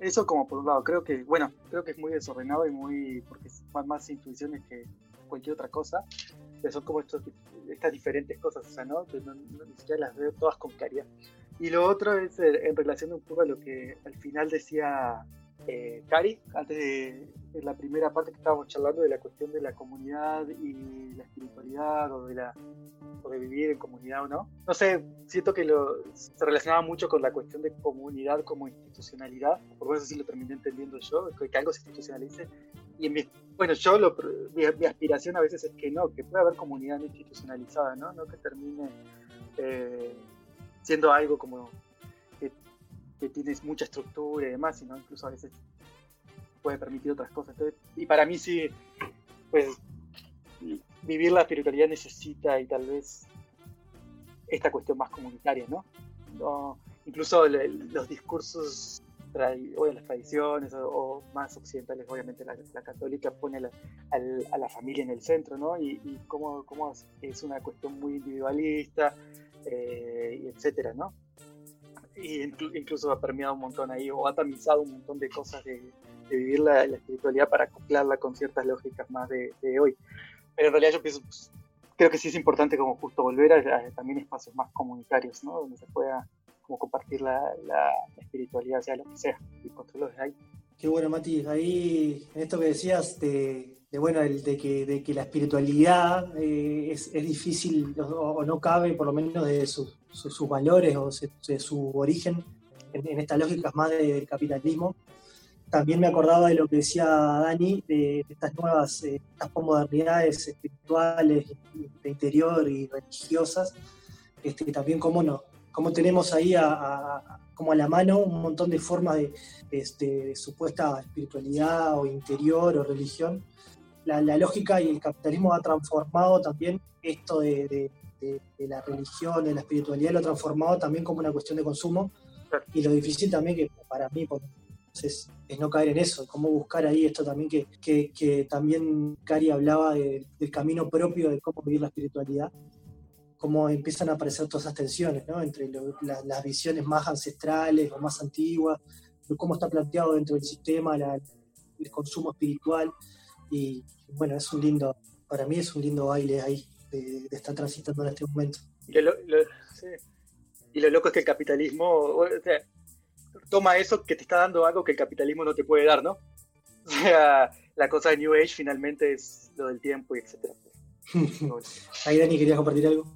Eso como por un lado, creo que, bueno, creo que es muy desordenado y muy, porque son más intuiciones que cualquier otra cosa, pero son como estos, estas diferentes cosas, o sea, ¿no? Que no, no, las veo todas con claridad. Y lo otro es eh, en relación un poco a lo que al final decía eh, Cari, antes de, la primera parte que estábamos charlando de la cuestión de la comunidad y la espiritualidad o de, la, o de vivir en comunidad o no. No sé, siento que lo, se relacionaba mucho con la cuestión de comunidad como institucionalidad, por lo menos lo terminé entendiendo yo, que algo se institucionalice. Y bueno, yo lo, mi, mi, aspiración a veces es que no, que pueda haber comunidad no institucionalizada, ¿no? No que termine... Eh, siendo algo como que, que, tienes mucha estructura y demás, sino incluso a veces puede permitir otras cosas. Entonces, y para mí sí, pues vivir la espiritualidad necesita y tal vez esta cuestión más comunitaria, ¿no? incluso los discursos o las tradiciones o, más occidentales, obviamente la, católica pone la, a, a, la familia en el centro, ¿no? Y, y cómo, cómo es una cuestión muy individualista, eh, y etcétera, ¿no? Y incluso ha permeado un montón ahí, o ha tamizado un montón de cosas de, de vivir la, la, espiritualidad para acoplarla con ciertas lógicas más de, de hoy. Pero en realidad yo pienso, pues, creo que sí es importante como justo volver a, a, también espacios más comunitarios, ¿no? Donde se pueda como compartir la, la, la espiritualidad, sea lo que sea, y controlarlo desde ahí. Qué bueno, Mati. Ahí, en esto que decías de, de bueno, el, de, que, de que la espiritualidad eh, es, es, difícil o, o, no cabe, por lo menos de sus, sus, sus valores o de, de, su origen en, en estas lógicas más de, del capitalismo. También me acordaba de lo que decía Dani, de, de estas nuevas, eh, estas modernidades espirituales, de interior y religiosas, este, también cómo, no, cómo tenemos ahí a, a, como a la mano un montón de formas de, este, de supuesta espiritualidad o interior o religión. La, la, lógica y el capitalismo ha transformado también esto de, de, de, de, la religión, de la espiritualidad, lo ha transformado también como una cuestión de consumo. Y lo difícil también que para mí es, es no caer en eso, cómo buscar ahí esto también que, que, que también Cari hablaba del camino propio de cómo vivir la espiritualidad cómo empiezan a aparecer todas esas tensiones ¿no? entre lo, la, las visiones más ancestrales o más antiguas, cómo está planteado dentro del sistema la, el consumo espiritual. Y bueno, es un lindo, para mí es un lindo baile ahí de, de estar transitando en este momento. Y lo, lo, sí. y lo, loco es que el capitalismo o sea, toma eso que te está dando algo que el capitalismo no te puede dar, ¿no? O sea, la cosa de New Age finalmente es lo del tiempo y etcétera. Ahí Dani, ¿querías compartir algo?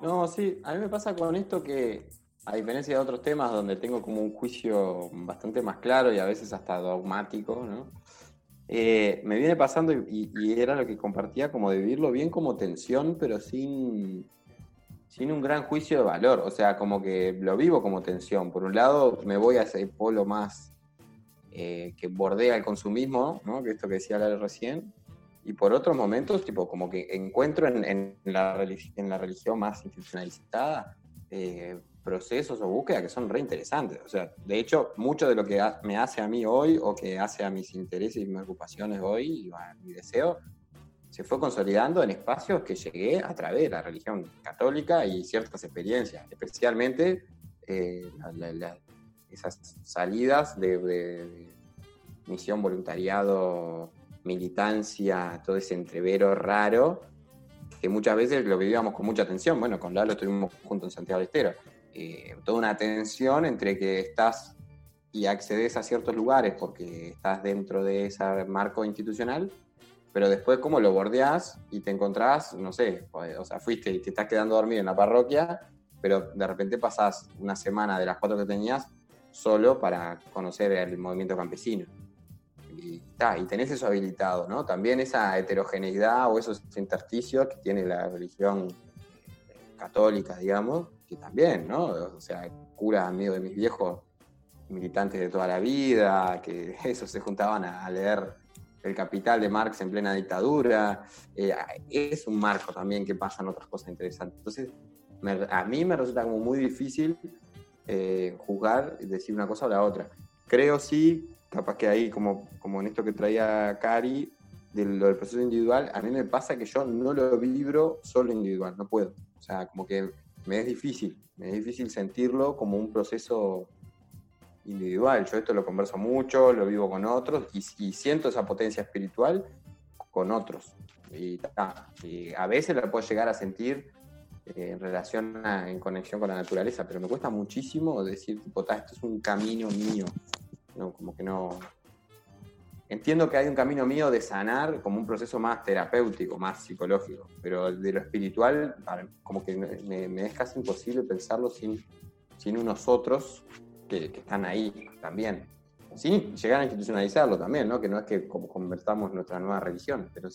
No, sí, a mí me pasa con esto que, a diferencia de otros temas donde tengo como un juicio bastante más claro y a veces hasta dogmático, ¿no? Eh, me viene pasando y, era lo que compartía, como de vivirlo bien como tensión, pero sin, sin un gran juicio de valor. O sea, como que lo vivo como tensión. Por un lado, me voy a ese polo más eh, que bordea el consumismo, ¿no? que esto que decía Lara recién, y por otros momentos, tipo, como que encuentro en, la, en la religión más institucionalizada eh, procesos o búsquedas que son re interesantes. O sea, de hecho, mucho de lo que me hace a mí hoy o que hace a mis intereses y mis hoy y a mi deseo, se fue consolidando en espacios que llegué a través de la religión católica y ciertas experiencias, especialmente eh, la- la- esas salidas de, de- de misión, voluntariado, militancia, todo ese entrevero raro, que muchas veces lo vivíamos con mucha tensión. Bueno, con Lalo estuvimos juntos en Santiago del Estero. Eh, toda una tensión entre que estás y accedes a ciertos lugares porque estás dentro de ese marco institucional, pero después cómo lo bordeás y te encontrás, no sé, o sea, fuiste y te estás quedando dormido en la parroquia, pero de repente pasás una semana de las cuatro que tenías solo para conocer el movimiento campesino. Y, ta, y tenés eso habilitado, ¿no? También esa heterogeneidad o esos intersticios que tiene la religión católica, digamos, que también, ¿no? O sea, curas amigos de mis viejos militantes de toda la vida, que esos se juntaban a, leer El Capital de Marx en plena dictadura. Eh, es un marco también que pasan otras cosas interesantes. Entonces, a mí me resulta como muy difícil eh, juzgar decir una cosa o la otra. Creo sí, capaz que ahí, como, como en esto que traía Cari, de lo del proceso individual, a mí me pasa que yo no lo vibro solo individual, no puedo. O sea, como que me es difícil, me es difícil sentirlo como un proceso individual. Yo esto lo converso mucho, lo vivo con otros y, y siento esa potencia espiritual con otros. Y, a veces la puedo llegar a sentir eh, en relación a- en conexión con la naturaleza, pero me cuesta muchísimo decir, tipo, "Ta, esto es un camino mío. Como que no. Entiendo que hay un camino mío de sanar como un proceso más terapéutico, más psicológico, pero de lo espiritual, como que me, es casi imposible pensarlo sin, sin unos otros que, que están ahí también. Sin llegar a institucionalizarlo también, ¿no? Que no es que como convertamos nuestra nueva religión, pero,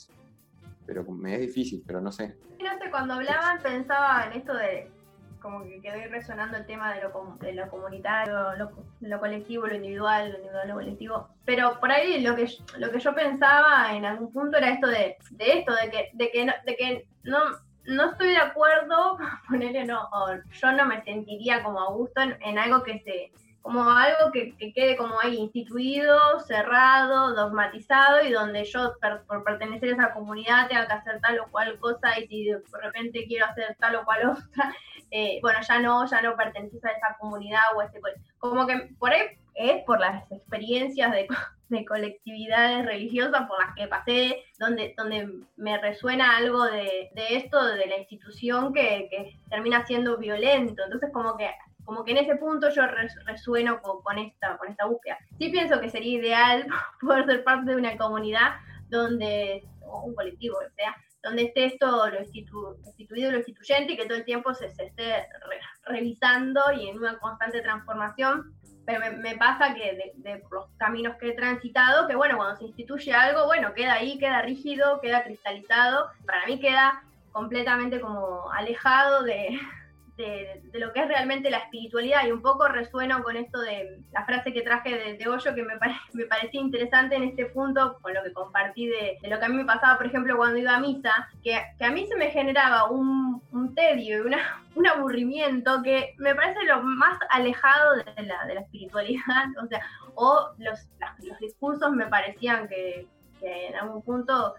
pero me es difícil, pero no sé. No sé, cuando hablaban pensaba en esto de como que quedó resonando el tema de lo, com- de lo comunitario, lo, colectivo, lo individual, lo individual, lo colectivo. Pero por ahí lo que, yo- lo que yo pensaba en algún punto era esto de, de esto, de que, de que, no, de que no, estoy de acuerdo, ponerle no, o yo no me sentiría como a gusto en, algo que se, como algo que, que quede como ahí instituido, cerrado, dogmatizado y donde yo por pertenecer a esa comunidad tenga que hacer tal o cual cosa y si de repente quiero hacer tal o cual otra, eh, bueno, ya no, ya no perteneces a esa comunidad o a ese como que por ahí es por las experiencias de, de colectividades religiosas por las que pasé, donde, donde me resuena algo de, de esto, de la institución que, que termina siendo violento. Entonces como que como que en ese punto yo res- resueno con, con esta, con esta búsqueda. Sí pienso que sería ideal poder ser parte de una comunidad donde, o un colectivo, o sea, donde esté esto lo institu- instituido, lo instituyente y que todo el tiempo se, esté re- revisando y en una constante transformación. Pero me, me pasa que de, de los caminos que he transitado, que bueno, cuando se instituye algo, bueno, queda ahí, queda rígido, queda cristalizado. Para mí queda completamente como alejado de, de, lo que es realmente la espiritualidad. Y un poco resueno con esto de la frase que traje de, de Hoyo que me, pare- me parecía interesante en este punto con lo que compartí de, de lo que a mí me pasaba, por ejemplo, cuando iba a misa, que, que a mí se me generaba un, un tedio y una, un aburrimiento que me parece lo más alejado de la, de la espiritualidad, o sea, o los, los discursos me parecían que, que en algún punto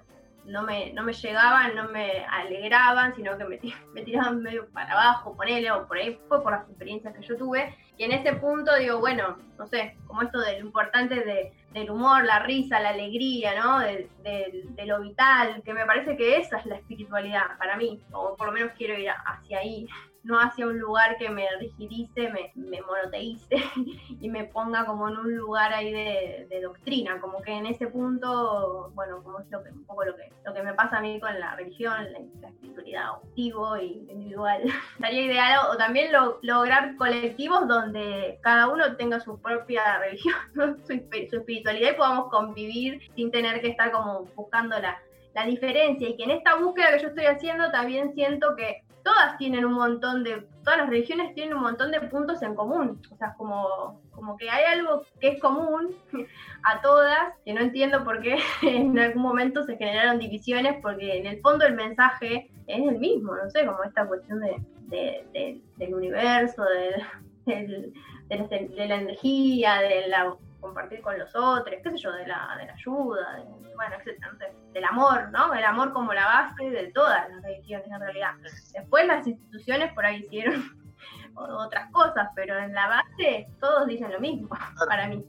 no me, no me llegaban, no me alegraban, sino que me, me tiraban medio para abajo, ponele, o por ahí fue por las experiencias que yo tuve. Y en ese punto digo, bueno, no sé, como esto de lo importante de, del humor, la risa, la alegría, ¿no? De- de lo vital, que me parece que esa es la espiritualidad para mí, o por lo menos quiero ir hacia ahí, no hacia un lugar que me rigidice, me, me monoteice y me ponga como en un lugar ahí de, doctrina, como que en ese punto, bueno, como es lo que, un poco lo que, lo que me pasa a mí con la religión, la, espiritualidad activo y individual. Estaría ideal o también lo- lograr colectivos donde cada uno tenga su propia religión, su, su espiritualidad y podamos convivir sin tener que estar como buscando la, la diferencia y que en esta búsqueda que yo estoy haciendo también siento que todas tienen un montón de, todas las religiones tienen un montón de puntos en común. O sea, como, como que hay algo que es común a todas, que no entiendo por qué en algún momento se generaron divisiones, porque en el fondo el mensaje es el mismo, no sé, como esta cuestión de, de- de- del universo, del- de la energía, de la compartir con los otros, qué sé yo, de la, de la ayuda, de- bueno, etcétera, no sé, del amor, ¿no? El amor como la base de todas las religiones en realidad. Después las instituciones por ahí hicieron otras cosas, pero en la base todos dicen lo mismo, para mí.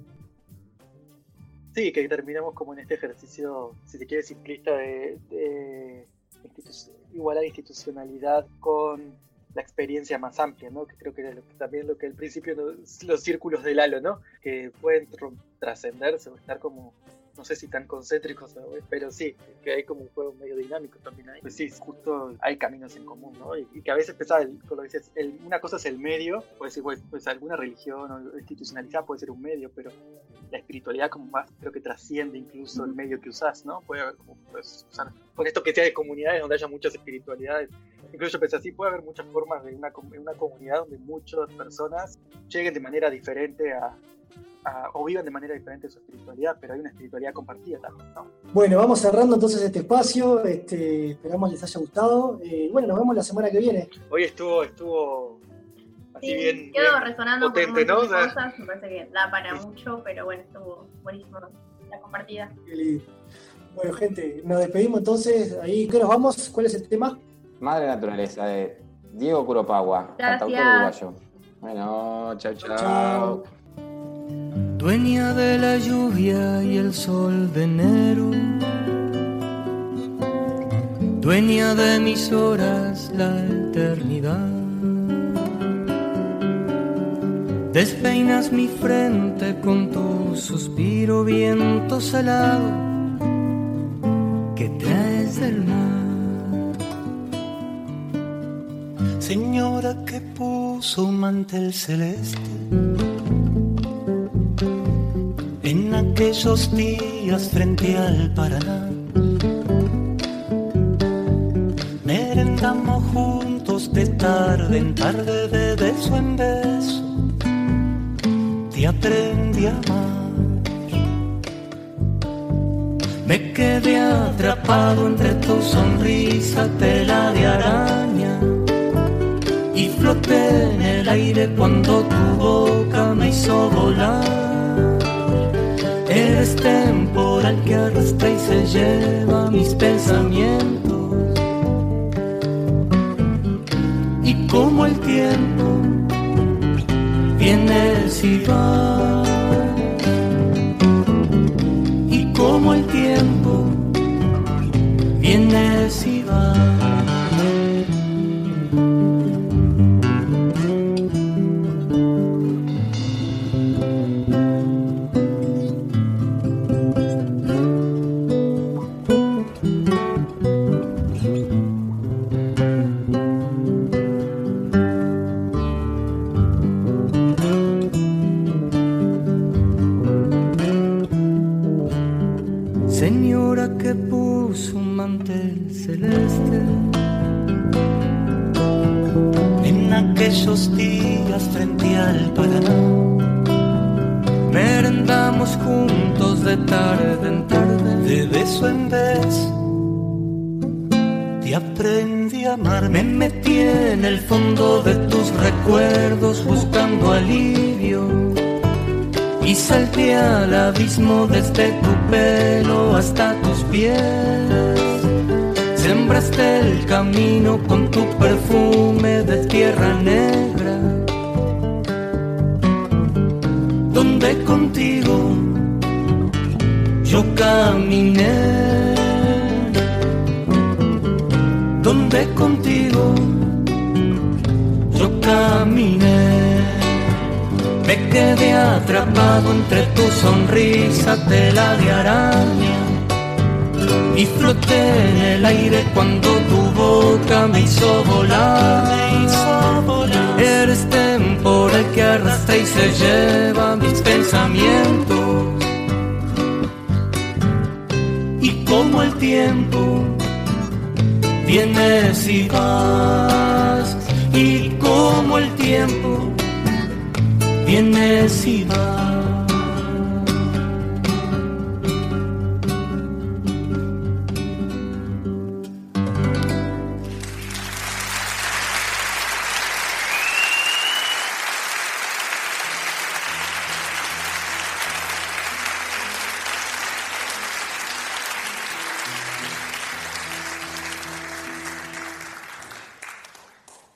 Sí, que terminamos como en este ejercicio, si se quiere, simplista de, de institu- igualar institucionalidad con la experiencia más amplia, ¿no? Que creo que era lo que- también lo que al principio nos- los círculos del halo, ¿no? Que pueden tr- trascenderse o estar como, no sé si tan concéntricos, ¿no? pero sí, que hay como un juego medio dinámico también ahí. Pues sí, justo hay caminos en común, ¿no? Y, y que a veces pensaba, el- como dices, el- una cosa es el medio, puede ser pues, pues alguna religión o institucionalizada puede ser un medio, pero la espiritualidad como más creo que trasciende incluso el medio que usas, ¿no? Puede haber como pues, usar, con esto que sea de comunidades donde haya muchas espiritualidades. Incluso pensé así, puede haber muchas formas de una, comunidad donde muchas personas lleguen de manera diferente a, a- o vivan de manera diferente su espiritualidad, pero hay una espiritualidad compartida también, ¿no? Bueno, vamos cerrando entonces este espacio. Este, esperamos les haya gustado. Eh, bueno, nos vemos la semana que viene. Hoy estuvo, estuvo así Sí, bien, quedo bien resonando potente, con sea, cosas, me parece que da para mucho, pero bueno, estuvo buenísimo la compartida. Qué lindo. Bueno, gente, nos despedimos entonces. Ahí, ¿qué nos vamos? ¿Cuál es el tema? Madre Naturaleza de Diego Curopagua, cantautor Gracias. uruguayo. Bueno, chau. Chao. dueña de la lluvia y el sol de enero, dueña de mis horas, la eternidad. Despeinas mi frente con tu suspiro, viento salado que traes del mar. Señora que puso un mantel celeste en aquellos días frente al Paraná. Merendamos juntos de tarde en tarde, de beso en beso. Te aprendí a amar. Me quedé atrapado entre tu sonrisa, tela de araña. Floté en el aire cuando tu boca me hizo volar. Eres temporal que arrastra y se lleva mis pensamientos. Y como el tiempo vienes y vas y como el tiempo vienes y vas. Señora que puso un mantel celeste En aquellos días frente al Paraná. merendamos juntos de tarde en tarde. De beso en beso te aprendí a amar. Me metí en el fondo de tus recuerdos buscando alivio y salté al abismo desde tu pelo hasta tus pies. Sembraste el camino con tu perfume de tierra negra, donde contigo yo caminé donde contigo yo caminé. Me quedé atrapado entre tu sonrisa, tela de araña. Y floté en el aire cuando tu boca me hizo volar. Me hizo volar. Eres temporal que arrastra y se lleva mis pensamientos. Y como el tiempo vienes y vas, y como el tiempo, vas.